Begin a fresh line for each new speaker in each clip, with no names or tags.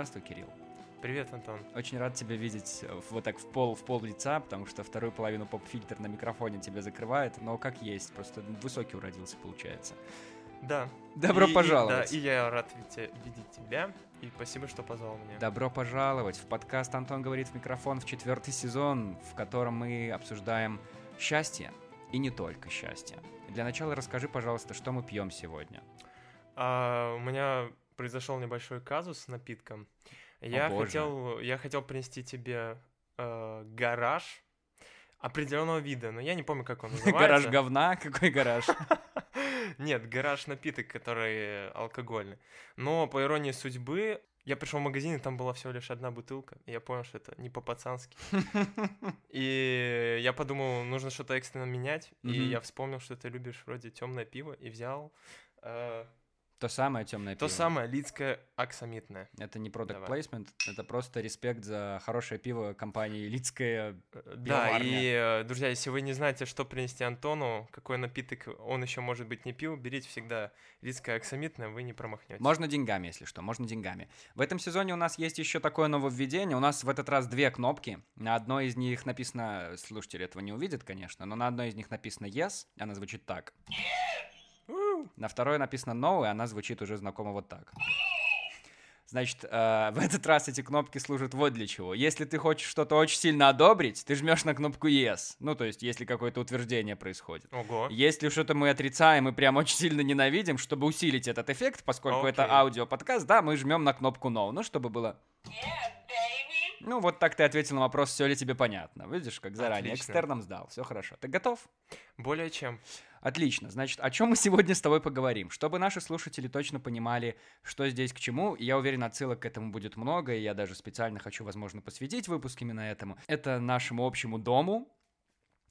Здравствуй, Кирилл.
Привет, Антон.
Очень рад тебя видеть э, вот так в пол, в пол лица, потому что вторую половину поп-фильтр на микрофоне тебя закрывает, но как есть, просто высокий уродился, получается.
Да.
Добро
И-
пожаловать.
Да, и я рад видеть, видеть тебя, и спасибо, что позвал меня.
Добро пожаловать в подкаст «Антон говорит в микрофон» в четвертый сезон, в котором мы обсуждаем счастье и не только счастье. Для начала расскажи, пожалуйста, что мы пьем сегодня.
А, у меня произошел небольшой казус с напитком. Я
боже.
хотел, я хотел принести тебе э, гараж определенного вида, но я не помню, как он называется.
Гараж говна? Какой гараж?
Нет, гараж напиток, который алкогольный. Но по иронии судьбы, я пришел в магазин, и там была всего лишь одна бутылка. И я понял, что это не по-пацански. И я подумал, нужно что-то экстренно менять. И я вспомнил, что ты любишь вроде темное пиво, и взял э,
То самое темное
то
пиво.
самое лидское аксамитное.
Это не product
Давай.
placement, это просто респект за хорошее пиво компании Лицкая.
Э, Да, и, э, друзья, если вы не знаете, что принести Антону, какой напиток он еще может быть не пил, берите всегда лидское аксамитное, вы не промахнетесь.
Можно деньгами, если что, можно деньгами. В этом сезоне у нас есть еще такое нововведение. У нас в этот раз две кнопки. На одной из них написано, слушатели этого не увидят, конечно, но на одной из них написано yes, она звучит так. На второй написано no, и она звучит уже знакомо вот так. Значит, э, в этот раз эти кнопки служат вот для чего. Если ты хочешь что-то очень сильно одобрить, ты жмешь на кнопку yes. Ну, то есть, если какое-то утверждение происходит.
Ого.
Если что-то мы отрицаем и прям очень сильно ненавидим, чтобы усилить этот эффект, поскольку это
Окей.
аудиоподкаст, да, мы жмем на кнопку no. Ну, чтобы было... Ну, вот так ты ответил на вопрос, все ли тебе понятно. Видишь, как заранее.
Отлично.
Экстерном сдал. Все хорошо. Ты готов?
Более чем.
Отлично. Значит, о чем мы сегодня с тобой поговорим? Чтобы наши слушатели точно понимали, что здесь к чему, я уверен, отсылок к этому будет много, и я даже специально хочу, возможно, посвятить выпуск именно этому. Это нашему общему дому,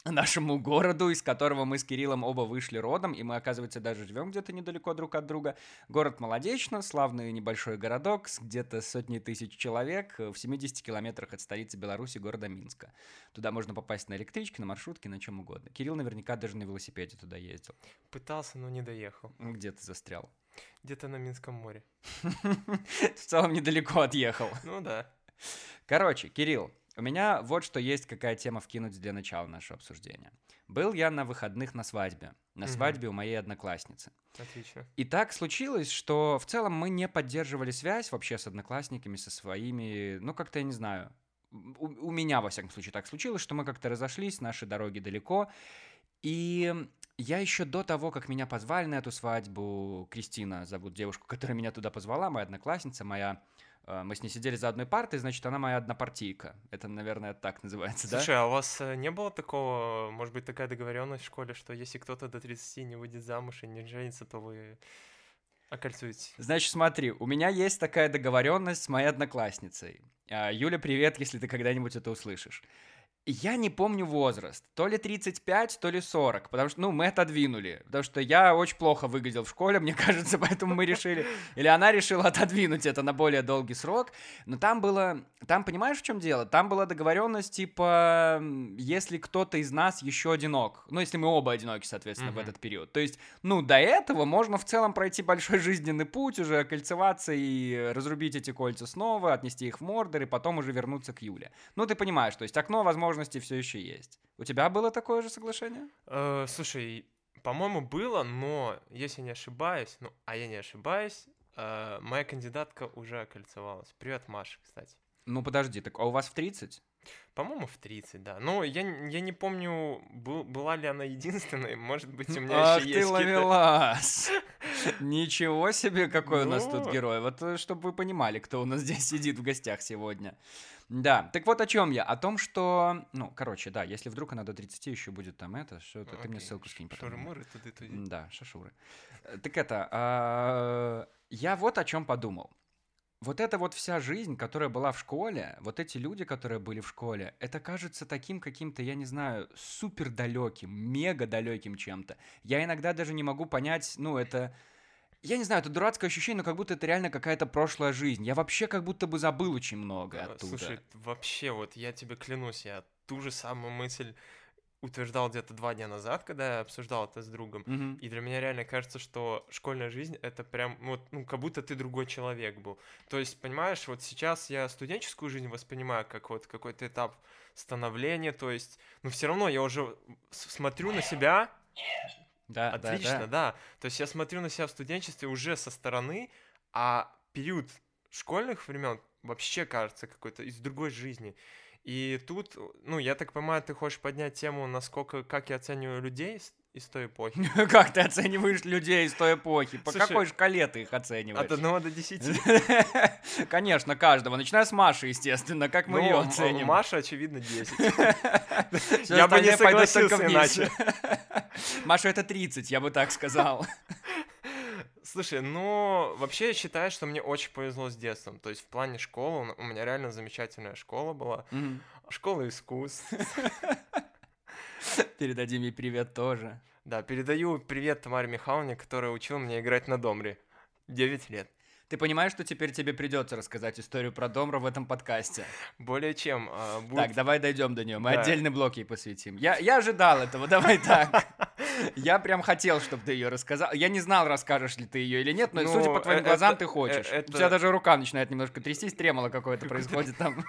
нашему городу, из которого мы с Кириллом оба вышли родом, и мы, оказывается, даже живем где-то недалеко друг от друга. Город Молодечно, славный небольшой городок с где-то сотней тысяч человек э, в 70 километрах от столицы Беларуси, города Минска. Туда можно попасть на электричке, на маршрутке, на чем угодно. Кирилл наверняка даже на велосипеде туда ездил.
Пытался, но не доехал.
Где ты застрял?
Где-то на Минском море.
В целом недалеко отъехал.
Ну да.
Короче, Кирилл, у меня вот что есть какая тема вкинуть для начала нашего обсуждения. Был я на выходных на свадьбе. На
Мгм.
свадьбе у моей одноклассницы.
Отлично.
И так случилось, что в целом мы не поддерживали связь вообще с одноклассниками, со своими, ну как-то я не знаю. У, у меня, во всяком случае, так случилось, что мы как-то разошлись, наши дороги далеко. И я еще до того, как меня позвали на эту свадьбу, Кристина зовут девушку, которая меня туда позвала, моя одноклассница, моя... э, Мы с ней сидели за одной партой, значит, она моя однопартийка. Это, наверное, так называется, да?
Слушай, а у вас э, не было такого, может быть, такая договоренность в школе, что если кто-то до 30 не выйдет замуж и не женится, то вы окольцуете?
Значит, смотри, у меня есть такая договоренность с моей одноклассницей. А, Юля, привет, если ты когда-нибудь это услышишь. Я не помню возраст, то ли 35, то ли 40, потому что, ну, мы отодвинули, потому что я очень плохо выглядел в школе, мне кажется, поэтому мы решили, или она решила отодвинуть это на более долгий срок, но там было, там, понимаешь, в чем дело? Там была договоренность, типа, если кто-то из нас еще одинок, ну, если мы оба одиноки, соответственно, в
Мгм.
этот период, то есть, ну, до этого можно в целом пройти большой жизненный путь, уже окольцеваться и разрубить эти кольца снова, отнести их в Мордор и потом уже вернуться к Юле. Ну, ты понимаешь, то есть окно возможностей все еще есть. У тебя было такое же соглашение?
Э, слушай, по-моему, было, но если не ошибаюсь, ну, а я не ошибаюсь, э, моя кандидатка уже окольцевалась. Привет, Маша, кстати.
Ну, подожди, так а у вас в 30?
По-моему, в 30, да. Но я, я не помню, был- была ли она единственной. Может быть, у меня
Ах
еще
ты
есть
ловелас! Ничего себе, какой у нас тут
Ну.
герой. Вот чтобы вы понимали, кто у нас здесь сидит в гостях сегодня. Да, так вот о чем я. О том, что... Ну, короче, да, если вдруг она до 30 еще будет там это, что ты, ты мне ссылку скинь потом.
Шуры-муры, туды-туди.
М, Да, шашуры. Э, Так это, а, я вот о чем подумал. Вот эта вот вся жизнь, которая была в школе, вот эти люди, которые были в школе, это кажется таким каким-то, я не знаю, супер далеким, мега далеким чем-то. Я иногда даже не могу понять, ну, это... Я не знаю, это дурацкое ощущение, но как будто это реально какая-то прошлая жизнь. Я вообще как будто бы забыл очень много
Э,
оттуда.
Слушай, вообще, вот я тебе клянусь, я ту же самую мысль утверждал где-то два дня назад, когда я обсуждал это с другом.
Мгм.
И для меня реально кажется, что школьная жизнь это прям вот, ну, как будто ты другой человек был. То есть, понимаешь, вот сейчас я студенческую жизнь воспринимаю как вот какой-то этап становления, то есть, ну, все равно я уже смотрю на себя,
Да, да,
отлично,
да.
да. То есть я смотрю на себя в студенчестве уже со стороны, а период школьных времен вообще кажется какой-то из другой жизни. И тут, ну, я так понимаю, ты хочешь поднять тему, насколько, как я оцениваю людей из той эпохи.
Как ты оцениваешь людей из той эпохи? По
Слушай,
какой шкале ты их
От
оцениваешь?
1 до 10.
Конечно, каждого. Начиная с Маши, естественно. Как мы
Ну,
ее оценим?
Маша, очевидно, 10.
Всё
Я бы не согласился
вниз. Маша, это 30, я бы так сказал.
Слушай, ну, вообще я считаю, что мне очень повезло с детством. То есть в плане школы у меня реально замечательная школа была.
Мгм.
Школа искусств.
Передадим ей привет тоже.
Да, передаю привет Тамаре Михайловне, которая учила меня играть на домре. 9 лет.
Ты понимаешь, что теперь тебе придется рассказать историю про Домра в этом подкасте?
Более чем. а, будет-
Так, давай дойдем до нее. Мы
Да.
отдельный блок ей посвятим. Я, я ожидал этого, давай так. Я прям хотел, чтобы ты ее рассказал. Я не знал, расскажешь ли ты ее или нет, но
Ну,
судя по твоим
э-
глазам,
это-
ты хочешь.
э-
У тебя
это-
даже рука начинает немножко трястись, тремоло какое-то происходит там.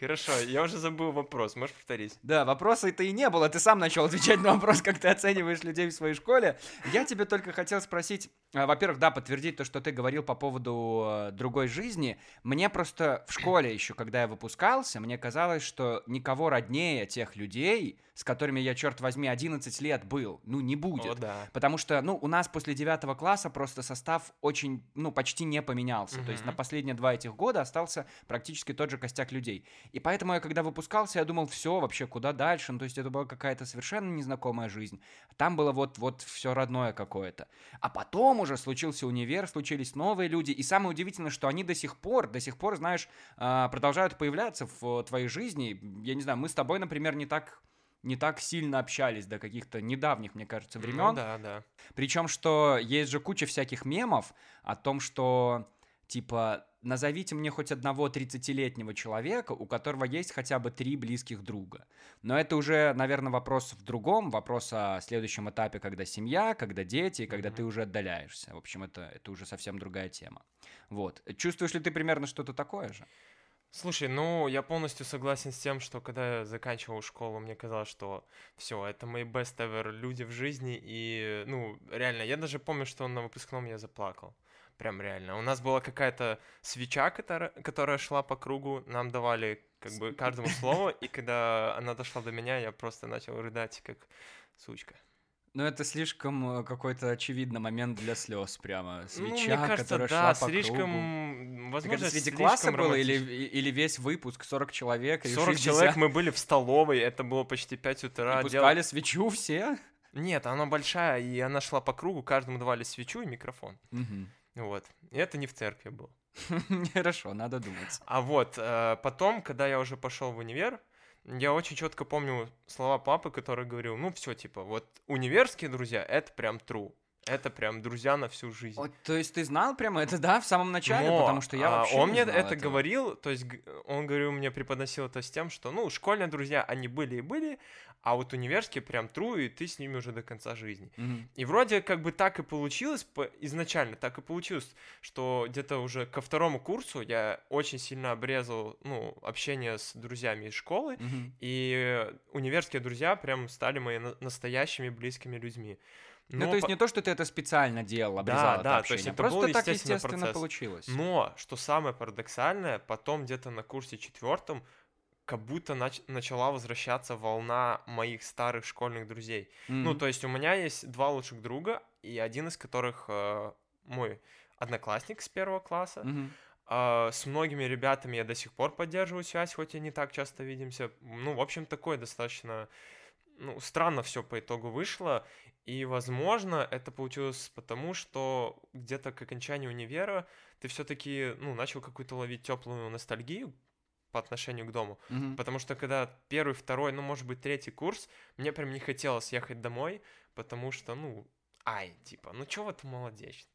Хорошо, я уже забыл вопрос, можешь повторить?
Да, вопроса-то и не было. Ты сам начал отвечать на вопрос, как ты оцениваешь людей в своей школе. Я тебе только хотел спросить, а, во-первых, да, подтвердить то, что ты говорил по поводу э, другой жизни. Мне просто в школе еще, когда я выпускался, мне казалось, что никого роднее тех людей, с которыми я, черт возьми, 11 лет был, ну, не будет.
О, да.
Потому что, ну, у нас после девятого класса просто состав очень, ну, почти не поменялся. То есть на последние два этих года остался практически тот же костяк людей. И поэтому я, когда выпускался, я думал, все, вообще, куда дальше? Ну, то есть это была какая-то совершенно незнакомая жизнь. Там было вот, вот все родное какое-то. А потом уже случился универ, случились новые люди. И самое удивительное, что они до сих пор, до сих пор, знаешь, а, продолжают появляться в твоей жизни. Я не знаю, мы с тобой, например, не так не так сильно общались до каких-то недавних, мне кажется,
Ну
времен.
да, да.
Причем, что есть же куча всяких мемов о том, что типа назовите мне хоть одного 30-летнего человека, у которого есть хотя бы три близких друга. Но это уже, наверное, вопрос в другом, вопрос о следующем этапе, когда семья, когда дети, когда
Мгм.
ты уже отдаляешься. В общем, это, это уже совсем другая тема. Вот. Чувствуешь ли ты примерно что-то такое же?
Слушай, ну, я полностью согласен с тем, что когда я заканчивал школу, мне казалось, что все, это мои best ever люди в жизни, и, ну, реально, я даже помню, что на выпускном я заплакал. Прям реально. У нас была какая-то свеча, которая, которая шла по кругу, нам давали как бы каждому слово, и когда она дошла до меня, я просто начал рыдать, как сучка.
Ну, это слишком э, какой-то очевидный момент для слез прямо.
ну, мне
Свеча,
кажется,
которая
да,
шла по
слишком,
кругу.
Возможно,
это среди класса было или, или весь выпуск, 40 человек? или
40
60?
человек, мы были в столовой, это было почти 5 утра.
И
дел-
пускали свечу все?
Нет, она большая, и она шла по кругу, каждому давали свечу и микрофон.
Мгм.
Вот. И это не в церкви было.
Хорошо, надо думать.
А вот, э, потом, когда я уже пошел в универ, я очень четко помню слова папы, который говорил, ну все, типа, вот универские друзья, это прям true. Это прям друзья на всю жизнь.
Вот, то есть ты знал прямо это, да, в самом начале?
Но,
Потому что я
а,
вообще
Он
не
мне это
этого.
говорил, то есть он говорил, мне преподносил это с тем, что, ну, школьные друзья, они были и были, а вот универские прям true, и ты с ними уже до конца жизни.
Мгм.
И вроде как бы так и получилось, по- изначально так и получилось, что где-то уже ко второму курсу я очень сильно обрезал, ну, общение с друзьями из школы,
Мгм.
и универские друзья прям стали моими на- настоящими близкими людьми.
Ну,
Но
то есть не то, что ты это специально делал, обрезал это
да, то
общение,
есть это
просто
был
так
естественный
естественно
процесс.
получилось.
Но, что самое парадоксальное, потом где-то на курсе четвертом как будто нач- начала возвращаться волна моих старых школьных друзей. Ну,
Мгм.
то есть у меня есть два лучших друга, и один из которых э, мой одноклассник с первого класса.
Мгм.
А, с многими ребятами я до сих пор поддерживаю связь, хоть и не так часто видимся. Ну, в общем, такое достаточно... Ну, странно все по итогу вышло. И, возможно, это получилось потому, что где-то к окончанию универа ты все-таки, ну, начал какую-то ловить теплую ностальгию по отношению к дому.
Мгм.
Потому что когда первый, второй, ну, может быть, третий курс, мне прям не хотелось ехать домой, потому что, ну, ай, типа, ну, чего ты молодечь?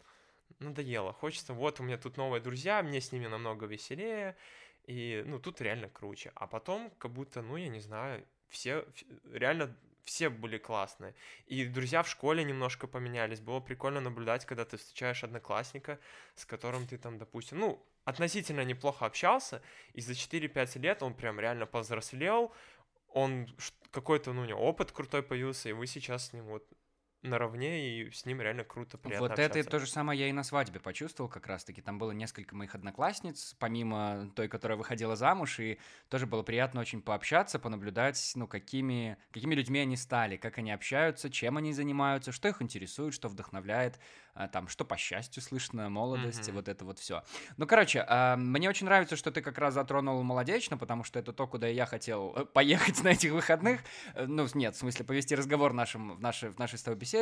Надоело. Хочется, вот у меня тут новые друзья, мне с ними намного веселее, и, ну, тут реально круче. А потом, как будто, ну, я не знаю, все реально все были классные. И друзья в школе немножко поменялись. Было прикольно наблюдать, когда ты встречаешь одноклассника, с которым ты там, допустим, ну, относительно неплохо общался, и за 4-5 лет он прям реально повзрослел, он какой-то, ну, у него опыт крутой появился, и вы сейчас с ним вот наравне, и с ним реально круто, приятно
Вот
общаться.
это то же самое я и на свадьбе почувствовал как раз-таки. Там было несколько моих одноклассниц, помимо той, которая выходила замуж, и тоже было приятно очень пообщаться, понаблюдать, ну, какими, какими людьми они стали, как они общаются, чем они занимаются, что их интересует, что вдохновляет, а, там, что по счастью слышно, молодости,
Мгм.
вот это вот все. Ну, короче, а, мне очень нравится, что ты как раз затронул молодечно, потому что это то, куда я хотел э, поехать на этих выходных. Э, Ну, нет, в смысле, повести разговор нашим, в, нашей, в нашей с тобой беседе.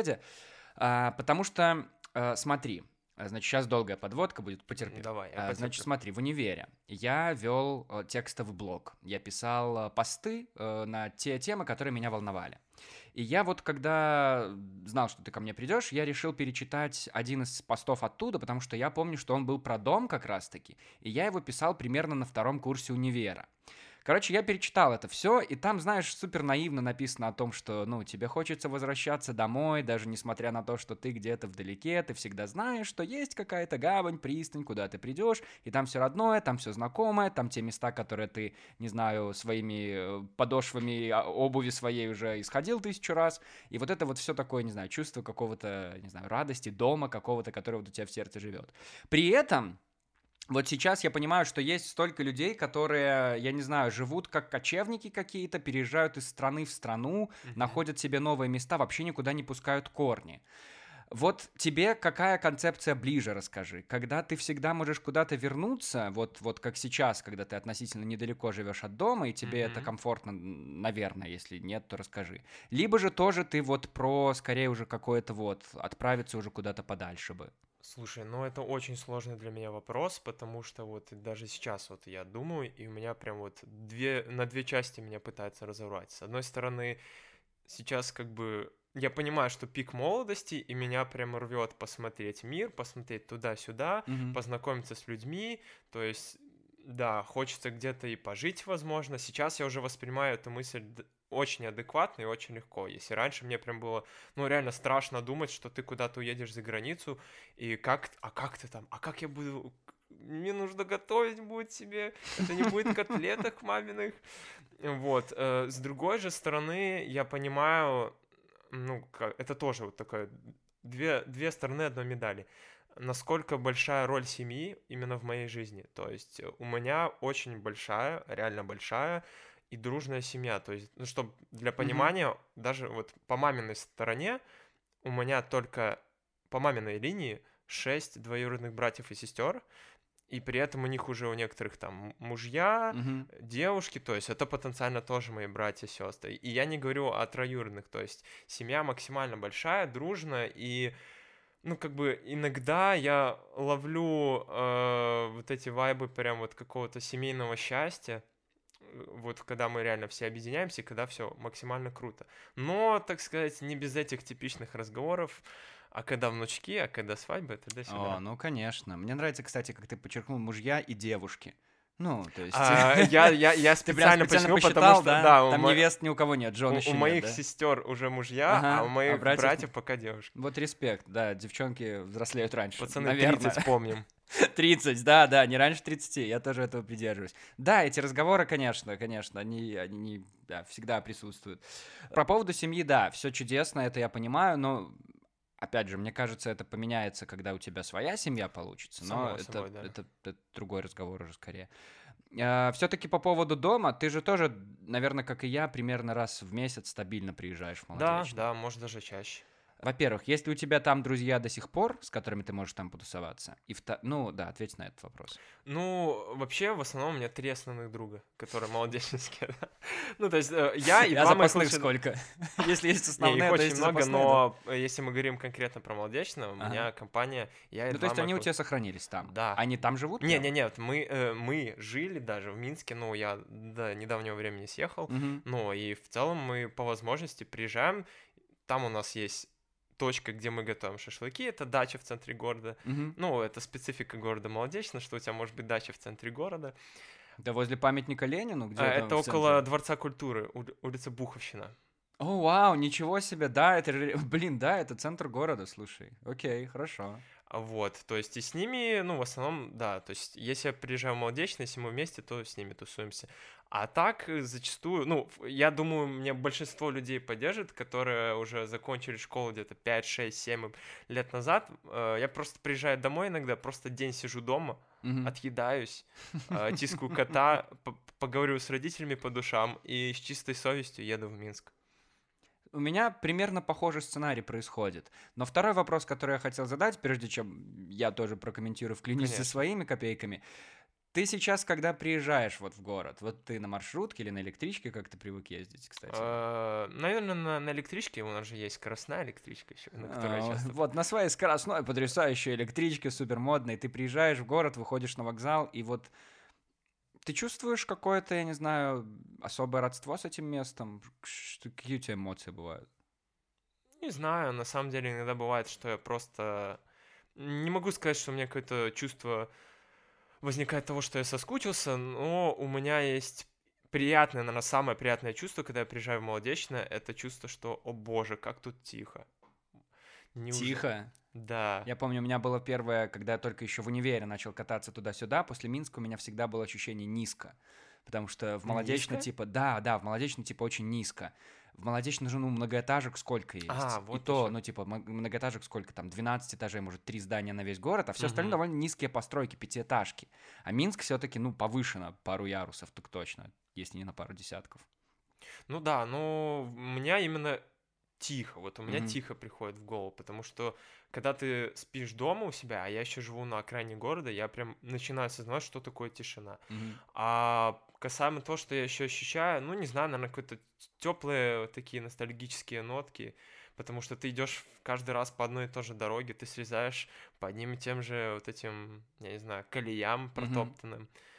А, потому что, э, смотри, значит, сейчас долгая подводка будет, потерпи.
Давай, я
А,
потерплю.
Значит, смотри, в универе я вел э, текстовый блог. Я писал э, посты на те темы, которые меня волновали. И я вот, когда знал, что ты ко мне придешь, я решил перечитать один из постов оттуда, потому что я помню, что он был про дом как раз-таки, и я его писал примерно на втором курсе универа. Короче, я перечитал это все, и там, знаешь, супер наивно написано о том, что, ну, тебе хочется возвращаться домой, даже несмотря на то, что ты где-то вдалеке, ты всегда знаешь, что есть какая-то гавань, пристань, куда ты придешь, и там все родное, там все знакомое, там те места, которые ты, не знаю, своими э, подошвами а, обуви своей уже исходил тысячу раз, и вот это вот все такое, не знаю, чувство какого-то, не знаю, радости, дома какого-то, который вот у тебя в сердце живет. При этом вот сейчас я понимаю, что есть столько людей, которые, я не знаю, живут как кочевники какие-то, переезжают из страны в страну,
Мгм.
находят себе новые места, вообще никуда не пускают корни. Вот тебе какая концепция ближе, расскажи? Когда ты всегда можешь куда-то вернуться, вот, вот как сейчас, когда ты относительно недалеко живешь от дома, и тебе это
Мгм.
комфортно, наверное, если нет, то расскажи. Либо же тоже ты вот про, скорее уже какое-то вот, отправиться уже куда-то подальше бы.
Слушай, ну это очень сложный для меня вопрос, потому что вот даже сейчас вот я думаю, и у меня прям вот две, на две части меня пытаются разорвать. С одной стороны, сейчас как бы я понимаю, что пик молодости, и меня прям рвет посмотреть мир, посмотреть туда-сюда,
Мгм.
познакомиться с людьми, то есть, да, хочется где-то и пожить, возможно. Сейчас я уже воспринимаю эту мысль очень адекватно и очень легко. Если раньше мне прям было, ну, реально страшно думать, что ты куда-то уедешь за границу, и как, а как ты там, а как я буду, мне нужно готовить будет себе, это не будет котлеток маминых. Вот, э, с другой же стороны, я понимаю, ну, это тоже вот такое, две, две стороны одной медали насколько большая роль семьи именно в моей жизни. То есть у меня очень большая, реально большая и дружная семья. То есть, ну, чтобы для понимания, даже вот по маминой стороне у меня только по маминой линии шесть двоюродных братьев и сестер, и при этом у них уже у некоторых там мужья,
Мгм.
девушки, то есть это потенциально тоже мои братья и сестры. И я не говорю о троюродных, то есть семья максимально большая, дружная, и ну, как бы иногда я ловлю э, вот эти вайбы прям вот какого-то семейного счастья, вот когда мы реально все объединяемся, и когда все максимально круто. Но, так сказать, не без этих типичных разговоров, а когда внучки, а когда свадьба, это до
О, ну конечно. Мне нравится, кстати, как ты подчеркнул мужья и девушки. Ну, то есть...
А, я, я, я специально,
специально посчитал,
потому что,
да?
да,
Там
мо-
невест ни у кого нет, Джон
у-
еще
у
нет,
моих
да?
сестер уже мужья,
Ага,
а у моих
а братьев-
братьев пока девушки.
Вот респект, да, девчонки взрослеют раньше.
Пацаны,
наверное.
30 помним.
30, да, да, не раньше 30, я тоже этого придерживаюсь. Да, эти разговоры, конечно, конечно, они, они да, всегда присутствуют. Про поводу семьи, да, все чудесно, это я понимаю, но опять же, мне кажется, это поменяется, когда у тебя своя семья получится, но
Само
это,
собой, да.
это- это другой разговор уже скорее. Все-таки по поводу дома, ты же тоже, наверное, как и я, примерно раз в месяц стабильно приезжаешь в
Да,
Молодечно.
да, может даже чаще.
Во-первых, есть ли у тебя там друзья до сих пор, с которыми ты можешь там потусоваться? И вто... Ну, да, ответь на этот вопрос.
Ну, вообще, в основном у меня три основных друга, которые молодечнические, да. Ну, то есть, э, я и
а
два
запасных сколько? Если есть основные, то
очень много, но если мы говорим конкретно про молодечно, у меня компания, я и
Ну, то есть они у тебя сохранились там?
Да.
Они там живут?
Не, не, нет, мы, э, мы жили даже в Минске, ну, я до недавнего времени съехал, ну, и в целом мы по возможности приезжаем, там у нас есть точка, где мы готовим шашлыки, это дача в центре города,
Мгм.
ну, это специфика города Молодечно, что у тебя может быть дача в центре города,
Да возле памятника Ленину? Где
А, это
в
около? Дворца культуры, ули- улица Буховщина.
О, вау, ничего себе, да, это, блин, да, это центр города, слушай. Окей, хорошо.
Вот, то есть и с ними, ну, в основном, да, то есть если я приезжаю в Молодечно, если мы вместе, то с ними тусуемся. А так, э, зачастую, ну, я думаю, мне большинство людей поддержит, которые уже закончили школу где-то 5, 6, 7 лет назад. Э, Я просто приезжаю домой иногда, просто день сижу дома,
Мгм.
отъедаюсь, э, тискаю кота, поговорю с родителями по душам и с чистой совестью еду в Минск.
У меня примерно похожий сценарий происходит. Но второй вопрос, который я хотел задать, прежде чем я тоже прокомментирую, вклинюсь со
Конечно.
своими копейками. Ты сейчас, когда приезжаешь вот в город, вот ты на маршрутке или на электричке, как ты привык ездить, кстати?
Наверное, на, на электричке у нас же есть скоростная электричка еще, на которой
А,
часто
Вот на своей скоростной потрясающей электричке, супер модной, ты приезжаешь в город, выходишь на вокзал, и вот ты чувствуешь какое-то, я не знаю, особое родство с этим местом? Какие у тебя эмоции бывают?
Не знаю, на самом деле иногда бывает, что я просто... Не могу сказать, что у меня какое-то чувство возникает того, что я соскучился, но у меня есть приятное, наверное, самое приятное чувство, когда я приезжаю в Молодечное, это чувство, что, о боже, как тут тихо. Неужели-
Тихо.
Да.
Я помню, у меня было первое, когда я только еще в универе начал кататься туда-сюда, после Минска у меня всегда было ощущение низко. Потому что в Молодечно,
Низко?
типа, да, да, в Молодечно, типа, очень низко. В Молодечно же, ну, многоэтажек сколько есть.
А,
И
вот
то,
ещё.
ну, типа, многоэтажек сколько там, 12 этажей, может, три здания на весь город, а все
Мгм.
остальные довольно низкие постройки, пятиэтажки. А Минск все-таки, ну, повышено пару ярусов, так точно, если не на пару десятков.
Ну да, но у меня именно тихо, вот у меня
Мгм.
тихо приходит в голову, потому что когда ты спишь дома у себя, а я еще живу на окраине города, я прям начинаю осознавать, что такое тишина.
Мгм.
А касаемо того, что я еще ощущаю, ну, не знаю, наверное, какие-то теплые такие ностальгические нотки, потому что ты идешь каждый раз по одной и той же дороге, ты срезаешь по одним и тем же вот этим, я не знаю, колеям протоптанным. С-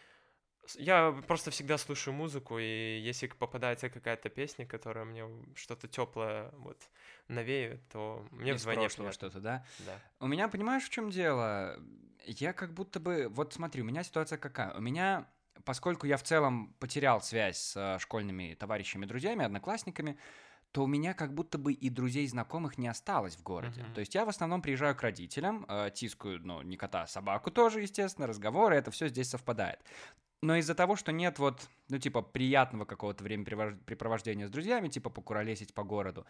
Я просто всегда слушаю музыку, и если попадается какая-то песня, которая мне что-то теплое вот навеет, то мне
Из
вдвойне
прошлого что-то, да?
Да.
У меня, понимаешь, в чем дело? Я как будто бы... Вот смотри, у меня ситуация какая? У меня, поскольку я в целом потерял связь с школьными товарищами, друзьями, одноклассниками, то у меня как будто бы и друзей, знакомых не осталось в городе.
Мгм.
То есть я в основном приезжаю к родителям, э, тискаю, ну, не кота, а собаку тоже, естественно, разговоры, это все здесь совпадает. Но из-за того, что нет вот, ну, типа, приятного какого-то времяпрепровождения с друзьями, типа, покуролесить по городу,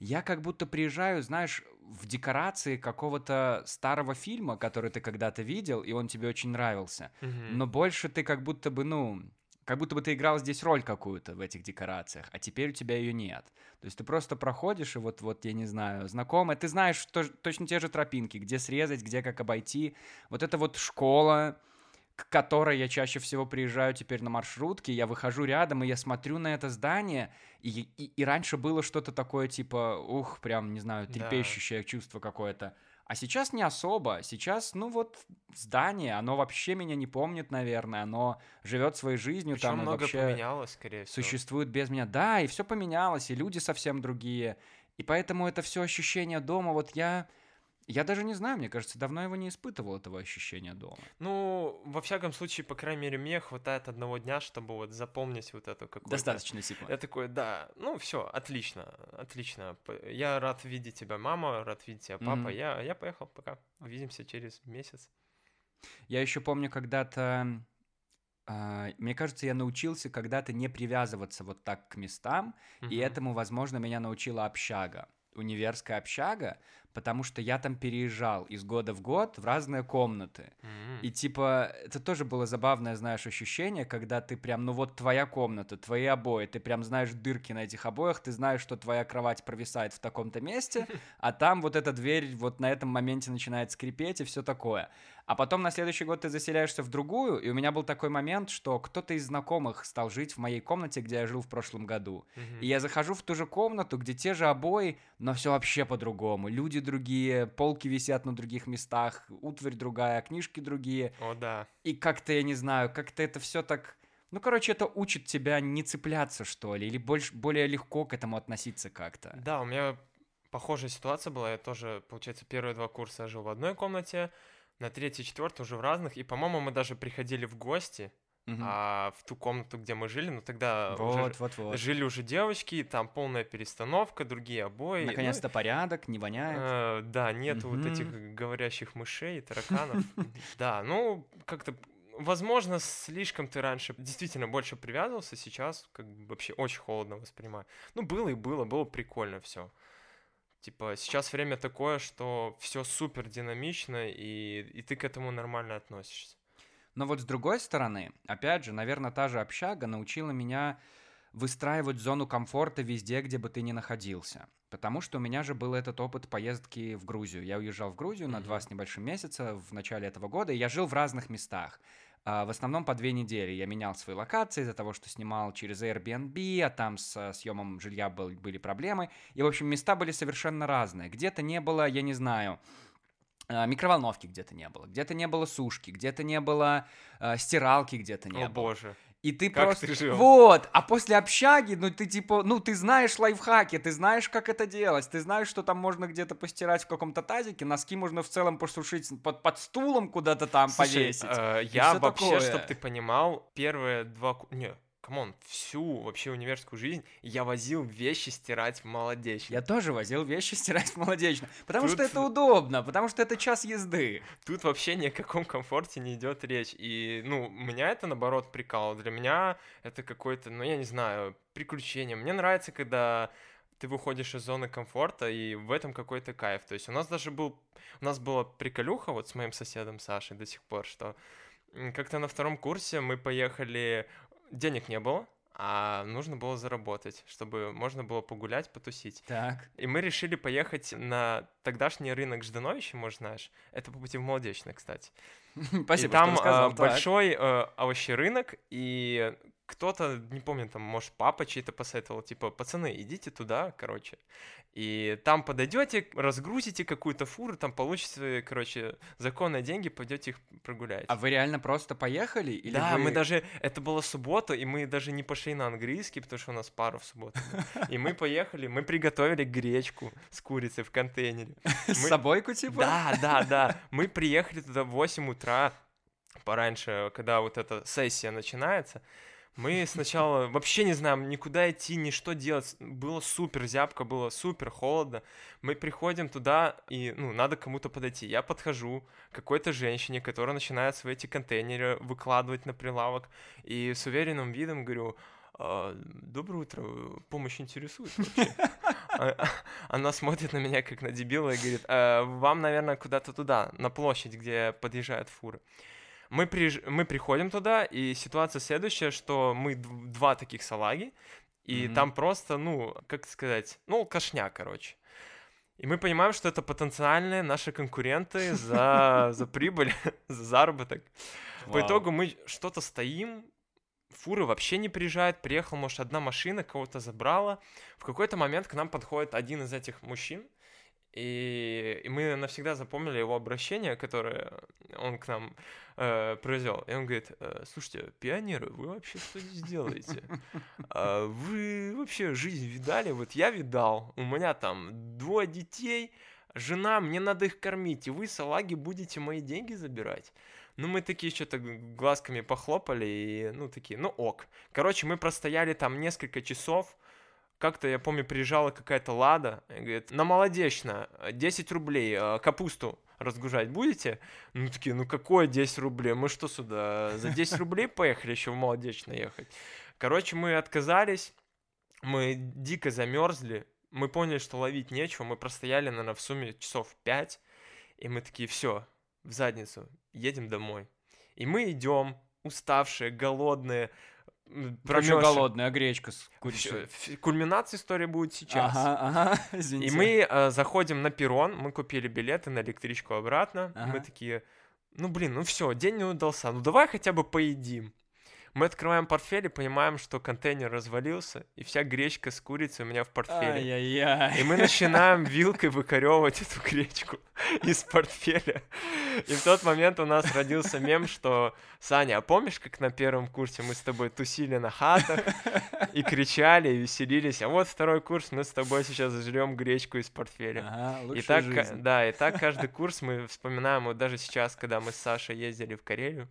я как будто приезжаю, знаешь, в декорации какого-то старого фильма, который ты когда-то видел, и он тебе очень нравился.
Мгм.
Но больше ты как будто бы, ну, как будто бы ты играл здесь роль какую-то в этих декорациях, а теперь у тебя ее нет. То есть ты просто проходишь, и вот, вот я не знаю, знакомое, ты знаешь тож- точно те же тропинки, где срезать, где как обойти. Вот это вот школа, к которой я чаще всего приезжаю теперь на маршрутке, я выхожу рядом, и я смотрю на это здание, и, и, и раньше было что-то такое, типа, ух, прям, не знаю,
Да.
трепещущее чувство какое-то. А сейчас не особо. Сейчас, ну вот, здание, оно вообще меня не помнит, наверное. Оно живет своей жизнью,
Причем
там
много
вообще
поменялось, скорее всего.
существует без меня. Да, и все поменялось, и люди совсем другие. И поэтому это все ощущение дома, вот я... Я даже не знаю, мне кажется, давно его не испытывал, этого ощущения дома.
Ну, во всяком случае, по крайней мере, мне хватает одного дня, чтобы вот запомнить вот это какое-то...
Достаточно секунд.
Я такой, да, ну все, отлично, отлично. Я рад видеть тебя, мама, рад видеть тебя, папа.
Мгм.
Я, я поехал, пока. Увидимся через месяц.
Я еще помню когда-то, а, мне кажется, я научился когда-то не привязываться вот так к местам, и
Мгм.
этому, возможно, меня научила общага, универская общага, потому что я там переезжал из года в год в разные комнаты.
М.
И типа, это тоже было забавное, знаешь, ощущение, когда ты прям, ну вот твоя комната, твои обои, ты прям знаешь дырки на этих обоях, ты знаешь, что твоя кровать провисает в таком-то месте, а там вот эта дверь вот на этом моменте начинает скрипеть и все такое. А потом на следующий год ты заселяешься в другую, и у меня был такой момент, что кто-то из знакомых стал жить в моей комнате, где я жил в прошлом году.
Мгм.
И я захожу в ту же комнату, где те же обои, но все вообще по-другому. Люди другие, полки висят на других местах, утварь другая, книжки другие.
О, да.
И как-то, я не знаю, как-то это все так... Ну, короче, это учит тебя не цепляться, что ли, или больше, более легко к этому относиться как-то.
Да, у меня похожая ситуация была. Я тоже, получается, первые два курса жил в одной комнате, на третий, четвертый уже в разных. И, по-моему, мы даже приходили в гости
Мгм.
а в ту комнату, где мы жили, ну тогда уже
Вот, вот, вот.
жили уже девочки, там полная перестановка, другие обои. ну,
Наконец-то порядок, не воняет.
Э, да, нету вот этих говорящих мышей, тараканов. Да, ну, как-то, возможно, слишком ты раньше действительно больше привязывался, сейчас как бы вообще очень холодно воспринимаю. Ну, было и было, было прикольно все. Типа, сейчас время такое, что все супер динамично, и, и ты к этому нормально относишься.
Но вот с другой стороны, опять же, наверное, та же общага научила меня выстраивать зону комфорта везде, где бы ты ни находился. Потому что у меня же был этот опыт поездки в Грузию. Я уезжал в Грузию на
Мгм.
два с небольшим месяца в начале этого года, и я жил в разных местах. А, В основном по две недели. Я менял свои локации из-за того, что снимал через Airbnb, а там с съемом жилья был- были проблемы. И, в общем, места были совершенно разные. Где-то не было, я не знаю, а, микроволновки где-то не было, где-то не было сушки, где-то не было а, стиралки, где-то не
О
было.
боже.
И ты
Как
просто...
ты жил?
Вот, а после общаги, ну ты типа, ну ты знаешь лайфхаки, ты знаешь, как это делать, ты знаешь, что там можно где-то постирать в каком-то тазике, носки можно в целом посушить под, под стулом куда-то там
Слушай,
повесить.
э, я вообще, чтобы ты понимал, первые два... Не, come on, всю вообще университетскую жизнь я возил вещи стирать в Молодечно.
Я тоже возил вещи стирать в Молодечно, потому что
Тут-
это удобно, потому что это час езды.
Тут вообще ни о каком комфорте не идет речь. И, ну, меня это, наоборот, прикалывало. Для меня это какое-то, ну, я не знаю, приключение. Мне нравится, когда ты выходишь из зоны комфорта, и в этом какой-то кайф. То есть у нас даже был... У нас была приколюха вот с моим соседом Сашей до сих пор, что как-то на втором курсе мы поехали... Денег не было, а нужно было заработать, чтобы можно было погулять, потусить.
Так.
И мы решили поехать на тогдашний рынок Ждановича, может, знаешь. Это по пути в Молодечный, кстати.
Спасибо,
и там
так.
большой э, овощерынок, и кто-то, не помню, там, может, папа чей-то посоветовал, типа, пацаны, идите туда, короче. И там подойдете, разгрузите какую-то фуру, там получите, короче, законные деньги, пойдете их прогуляете.
А вы реально просто поехали? Или
да,
вы-
мы даже, это была суббота, и мы даже не пошли на английский, потому что у нас пара в субботу. И мы поехали, мы приготовили гречку с курицей в контейнере.
с собойку типа?
Да, да, да. Мы приехали туда в 8 утра, пораньше, когда вот эта сессия начинается. Мы сначала вообще не знаем, никуда идти, ни что делать. Было супер зябко, было супер холодно. Мы приходим туда, и, ну, надо кому-то подойти. Я подхожу к какой-то женщине, которая начинает свои эти контейнеры выкладывать на прилавок, и с уверенным видом говорю, «А, доброе утро, помощь интересует вообще? А- Она смотрит на меня как на дебила и говорит, «Э, вам, наверное, куда-то туда, на площадь, где подъезжают фуры. Мы, приезж- мы приходим туда, и ситуация следующая, что мы два таких салаги, и
Мгм.
там просто, ну, как сказать, ну, кошня, короче. И мы понимаем, что это потенциальные наши конкуренты за, за прибыль, за заработок. По
Вау.
итогу мы что-то стоим, фуры вообще не приезжают, приехала, может, одна машина, кого-то забрала. В какой-то момент к нам подходит один из этих мужчин, и, и мы навсегда запомнили его обращение, которое он к нам э, произвел. И он говорит, «Э, слушайте, пионеры, вы вообще что здесь делаете? А Вы вообще жизнь видали? Вот я видал, у меня там двое детей, жена, мне надо их кормить, и вы, салаги, будете мои деньги забирать? Ну, мы такие что-то глазками похлопали, и, ну, такие, ну, ок. Короче, мы простояли там несколько часов, как-то, я помню, приезжала какая-то Лада, и говорит, на Молодечно, 10 рублей, э, капусту разгружать будете? Ну, такие, ну, какое 10 рублей? Мы что сюда, за 10 рублей поехали еще в Молодечно ехать? Короче, мы отказались, мы дико замерзли, мы поняли, что ловить нечего, мы простояли, наверное, в сумме часов 5, и мы такие, все, в задницу, едем домой. И мы идем, уставшие, голодные, промёрзшие.
голодная а гречка с курицей?
Кульминация истории будет сейчас.
Ага, ага,
И
извините.
мы э, заходим на перрон, мы купили билеты на электричку обратно. и Мы
Ага.
такие, ну блин, ну все, день не удался, ну давай хотя бы поедим. Мы открываем портфель и понимаем, что контейнер развалился, и вся гречка с курицей у меня в портфеле.
Ай-яй-яй.
И мы начинаем вилкой выкоревывать эту гречку. из портфеля. И в тот момент у нас родился мем, что Саня, а помнишь, как на первом курсе мы с тобой тусили на хатах и кричали, и веселились, а вот второй курс мы с тобой сейчас жрем гречку из портфеля.
Ага,
И так,
жизнь.
да, и так каждый курс мы вспоминаем, вот даже сейчас, когда мы с Сашей ездили в Карелию,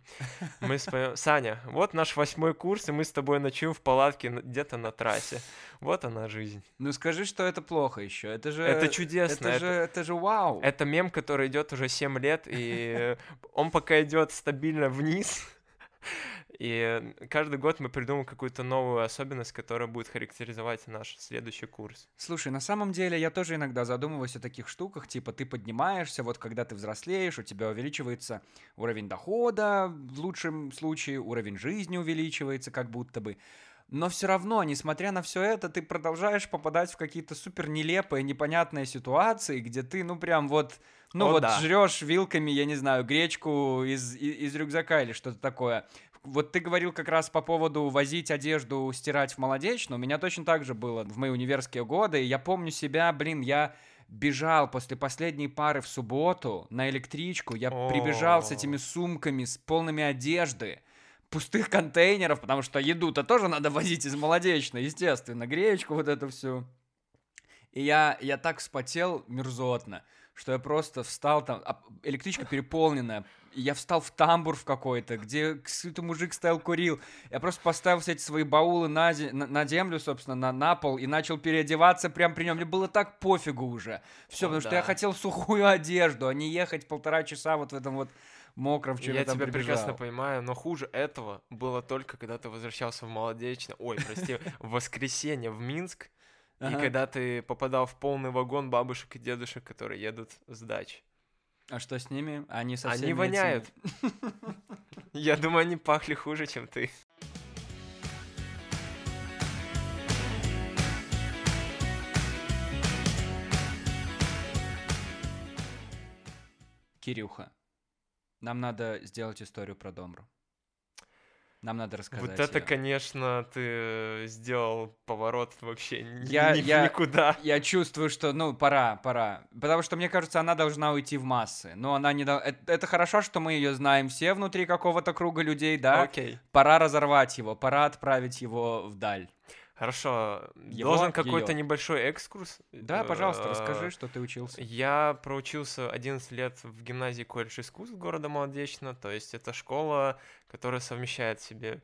мы вспоминаем, Саня, вот наш восьмой курс, и мы с тобой ночуем в палатке где-то на трассе. Вот она жизнь.
Ну скажи, что это плохо еще. Это же...
Это чудесно.
Это
Это,
же, это же вау.
это мем, который идет уже 7 лет, и он пока идет стабильно вниз. И каждый год мы придумываем какую-то новую особенность, которая будет характеризовать наш следующий курс.
Слушай, на самом деле я тоже иногда задумываюсь о таких штуках, типа ты поднимаешься, вот когда ты взрослеешь, у тебя увеличивается уровень дохода, в лучшем случае уровень жизни увеличивается как будто бы. Но все равно, несмотря на все это, ты продолжаешь попадать в какие-то супер нелепые, непонятные ситуации, где ты, ну прям вот, ну
О,
вот
да.
жрешь вилками, я не знаю, гречку из, и- из рюкзака или что-то такое. Вот ты говорил как раз по поводу возить одежду, стирать в молодечную. У меня точно так же было в мои универские годы. Я помню себя, блин, я бежал после последней пары в субботу на электричку. Я прибежал с этими сумками, с полными одежды, пустых контейнеров, потому что еду-то тоже надо возить из молодечной, естественно, гречку вот эту всю. И я, я так вспотел мерзотно, что я просто встал там, а, электричка переполненная, я встал в тамбур в какой-то, где какой-то мужик стоял, курил. Я просто поставил все эти свои баулы на, зе- на, на землю, собственно, на, на пол, и начал переодеваться прямо при нем. Мне было так пофигу уже. Все,
О,
потому что
да.
я хотел сухую одежду, а не ехать полтора часа вот в этом вот мокром, чем я,
Я
там
тебя прекрасно
прибежал.
понимаю, но хуже этого было только, когда ты возвращался в Молодечно, ой, прости, в воскресенье в Минск, и
Ага.
когда ты попадал в полный вагон бабушек и дедушек, которые едут с дач.
А что с ними? Они совсем
Они воняют. Я думаю, они пахли хуже, чем ты.
Кирюха, нам надо сделать историю про Домру. Нам надо рассказать
Вот это,
её.
конечно, ты э, сделал поворот вообще
Я-
ни-
я-
никуда.
Я чувствую, что, ну, пора, пора. Потому что, мне кажется, она должна уйти в массы. Но она не... Это, это хорошо, что мы ее знаем все внутри какого-то круга людей, да?
Окей.
Пора разорвать его, пора отправить его вдаль.
Хорошо.
Его,
Должен какой-то небольшой экскурс.
Да, пожалуйста,
Э,
расскажи, что ты учился.
Я проучился 11 лет в гимназии колледж искусств города Молодечно, то есть это школа, которая совмещает в себе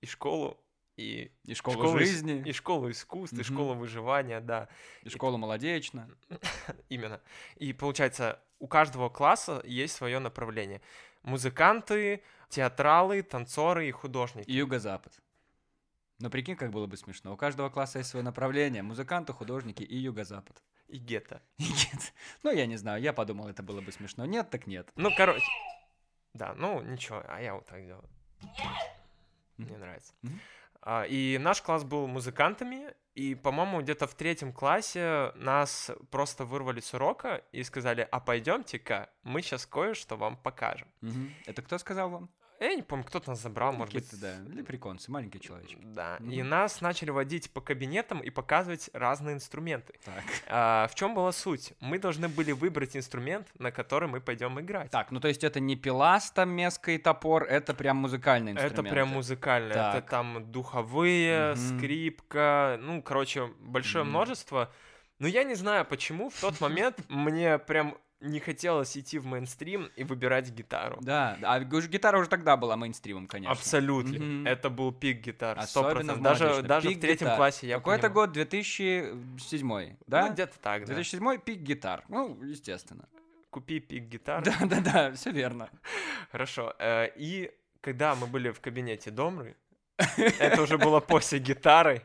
и школу, и
И школу
школу
жизни,
и школу искусств, и
Мгм.
школу выживания, да,
и школу молодечно.
именно. И получается, у каждого класса есть свое направление. Музыканты, театралы, танцоры и художники.
И юго-запад. Но прикинь, как было бы смешно. У каждого класса есть свое направление. Музыканты, художники и юго-запад.
И гетто.
И нет. Ну, я не знаю, я подумал, это было бы смешно. Нет, так нет.
Ну, короче. Да, ну ничего, а я вот так делаю. Мне нравится. А, И наш класс был музыкантами, и, по-моему, где-то в третьем классе нас просто вырвали с урока и сказали, а пойдемте-ка, мы сейчас кое-что вам покажем.
Это кто сказал вам?
Я не помню, кто-то нас забрал,
Ну,
может быть.
да, лепреконцы, маленькие человечки.
Да, и
Мгм.
нас начали водить по кабинетам и показывать разные инструменты.
Так.
А, в чем была суть? Мы должны были выбрать инструмент, на который мы пойдем играть.
Так, ну то есть это не пила с там меска и топор, это прям музыкальный инструмент.
Это прям музыкально.
Так.
Это там духовые,
Мгм.
скрипка, ну, короче, большое
Мгм.
множество. Но я не знаю, почему в тот момент мне прям не хотелось идти в мейнстрим и выбирать гитару.
Да, а гитара уже тогда была мейнстримом, конечно.
Абсолютно.
Мгм.
Это был пик гитар.
Особенно
100%.
в
Даже, даже
Пик
в третьем
гитар.
классе я
Какой это
понимал.
год? 2007, да?
Ну, где-то так, да.
2007 пик гитар. Ну, естественно.
Купи пик гитар.
Да-да-да, все верно.
Хорошо. э, И когда мы были в кабинете Домры, это уже было после гитары,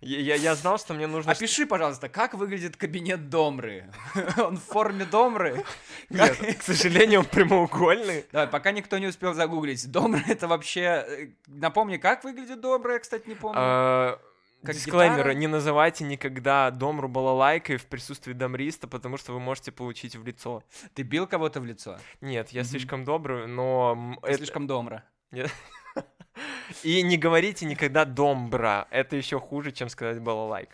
я, я- знал, что мне нужно...
Опиши, пожалуйста, как выглядит кабинет Домры? Он в форме Домры?
Нет, к сожалению, он прямоугольный.
Давай, пока никто не успел загуглить. Домра это вообще... э, Напомни, как выглядит Домра, я, кстати, не помню.
А,
Как
Дисклеймер,
гитара?
не называйте никогда Домру балалайкой в присутствии домриста, потому что вы можете получить в лицо.
Ты бил кого-то в лицо?
Нет, я слишком добрый, но... м,
Ты
это-
слишком Домра.
И не говорите никогда домбра, это еще хуже, чем сказать балалайк.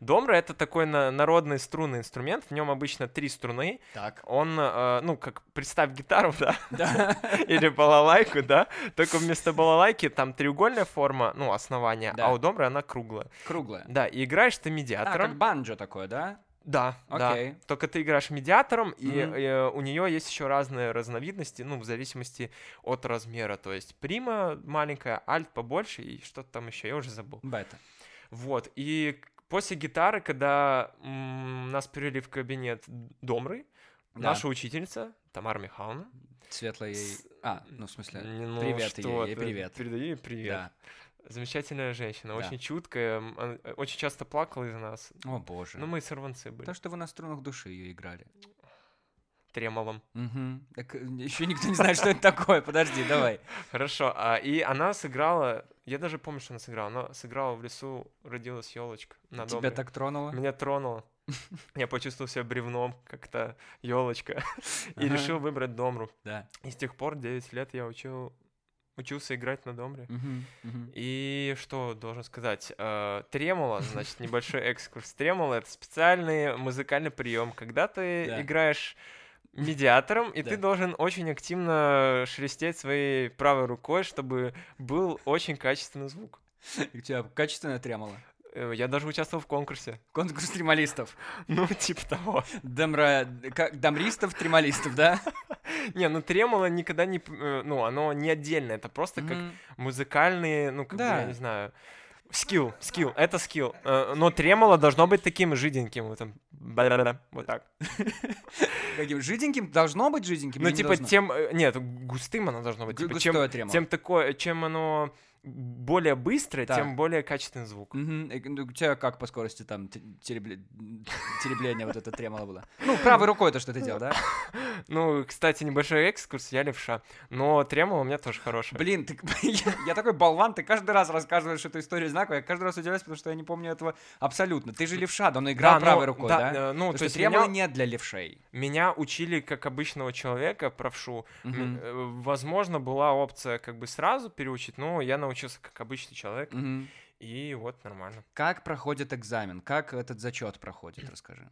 Домра — это такой на- народный струнный инструмент, в нем обычно три струны.
Так.
Он, э, ну, как представь гитару, да,
Да.
или балалайку, да, только вместо балалайки там треугольная форма, ну, основание,
Да.
а у домры она круглая.
Круглая.
Да, и играешь ты
А,
медиатором.
как банджо такое, да?
Да, да.
Окей.
Только ты играешь медиатором, и
Мгм.
э, у нее есть еще разные разновидности, ну, в зависимости от размера. То есть прима маленькая, альт побольше и что-то там еще, я уже забыл.
Бета.
Вот, и после гитары, когда м, нас перевели в кабинет Домры,
Да.
наша учительница Тамара Михайловна.
Светлая ей...
С-
А, ну, в смысле...
ну,
привет ей, ей привет.
Передаю ей привет.
Да.
Замечательная женщина,
Да.
очень чуткая, э, очень часто плакала из нас.
О, боже.
Ну, мы сорванцы были.
То, что вы на струнах души ее играли.
Тремолом.
Угу. Так еще никто не знает, что это такое. Подожди, давай.
Хорошо, а, и она сыграла, я даже помню, что она сыграла, она сыграла в лесу «Родилась елочка» на
Тебя
Домре.
так тронуло?
Меня тронуло. Я почувствовал себя бревном, как-то елочка, и решил выбрать Домру.
Да.
И с тех пор 9 лет я учил, учился играть на Домре.
Мгм, мгм.
И что должен сказать? Э, Тремоло, значит, небольшой экскурс. Тремоло — это специальный музыкальный прием, когда ты
Да.
играешь медиатором, и
Да.
ты должен очень активно шелестеть своей правой рукой, чтобы был очень качественный звук.
И У тебя качественное тремоло.
Э, Я даже участвовал в конкурсе.
Конкурс тремолистов.
Ну, типа того.
Домра... как- Домристов, тремолистов, да?
Не, ну тремоло никогда не... э, Ну, оно не отдельно, это просто как музыкальные, ну, как бы, я не знаю... Скилл, скилл, это скилл. Э, Но тремоло должно быть таким жиденьким, вот там, вот так.
Каким жиденьким? Должно быть жиденьким?
Ну, типа, тем... Нет, густым оно должно быть. Типа,
густое тремоло.
тем такое, чем оно более быстрое,
Так.
тем более качественный звук.
Ну, У тебя как по скорости там те- теребле- теребление вот это тремоло было? Ну, правой рукой то, что ты делал, да?
Ну, кстати, небольшой экскурс, я левша. Но тремоло у меня тоже хорошее.
Блин, ты, я, я такой болван, ты каждый раз рассказываешь эту историю знаковую, я каждый раз удивляюсь, потому что я не помню этого абсолютно. Ты же левша, да, но играл
Да,
правой
ну,
рукой,
да,
да?
э, ну,
Потому
то
что
есть
тремоло
меня-
нет для левшей.
Меня учили как обычного человека, правшу.
Мгм.
э, Возможно, была опция как бы сразу переучить, но я научился как обычный человек,
Мгм.
и вот нормально.
Как проходит экзамен? Как этот зачет проходит? Расскажи.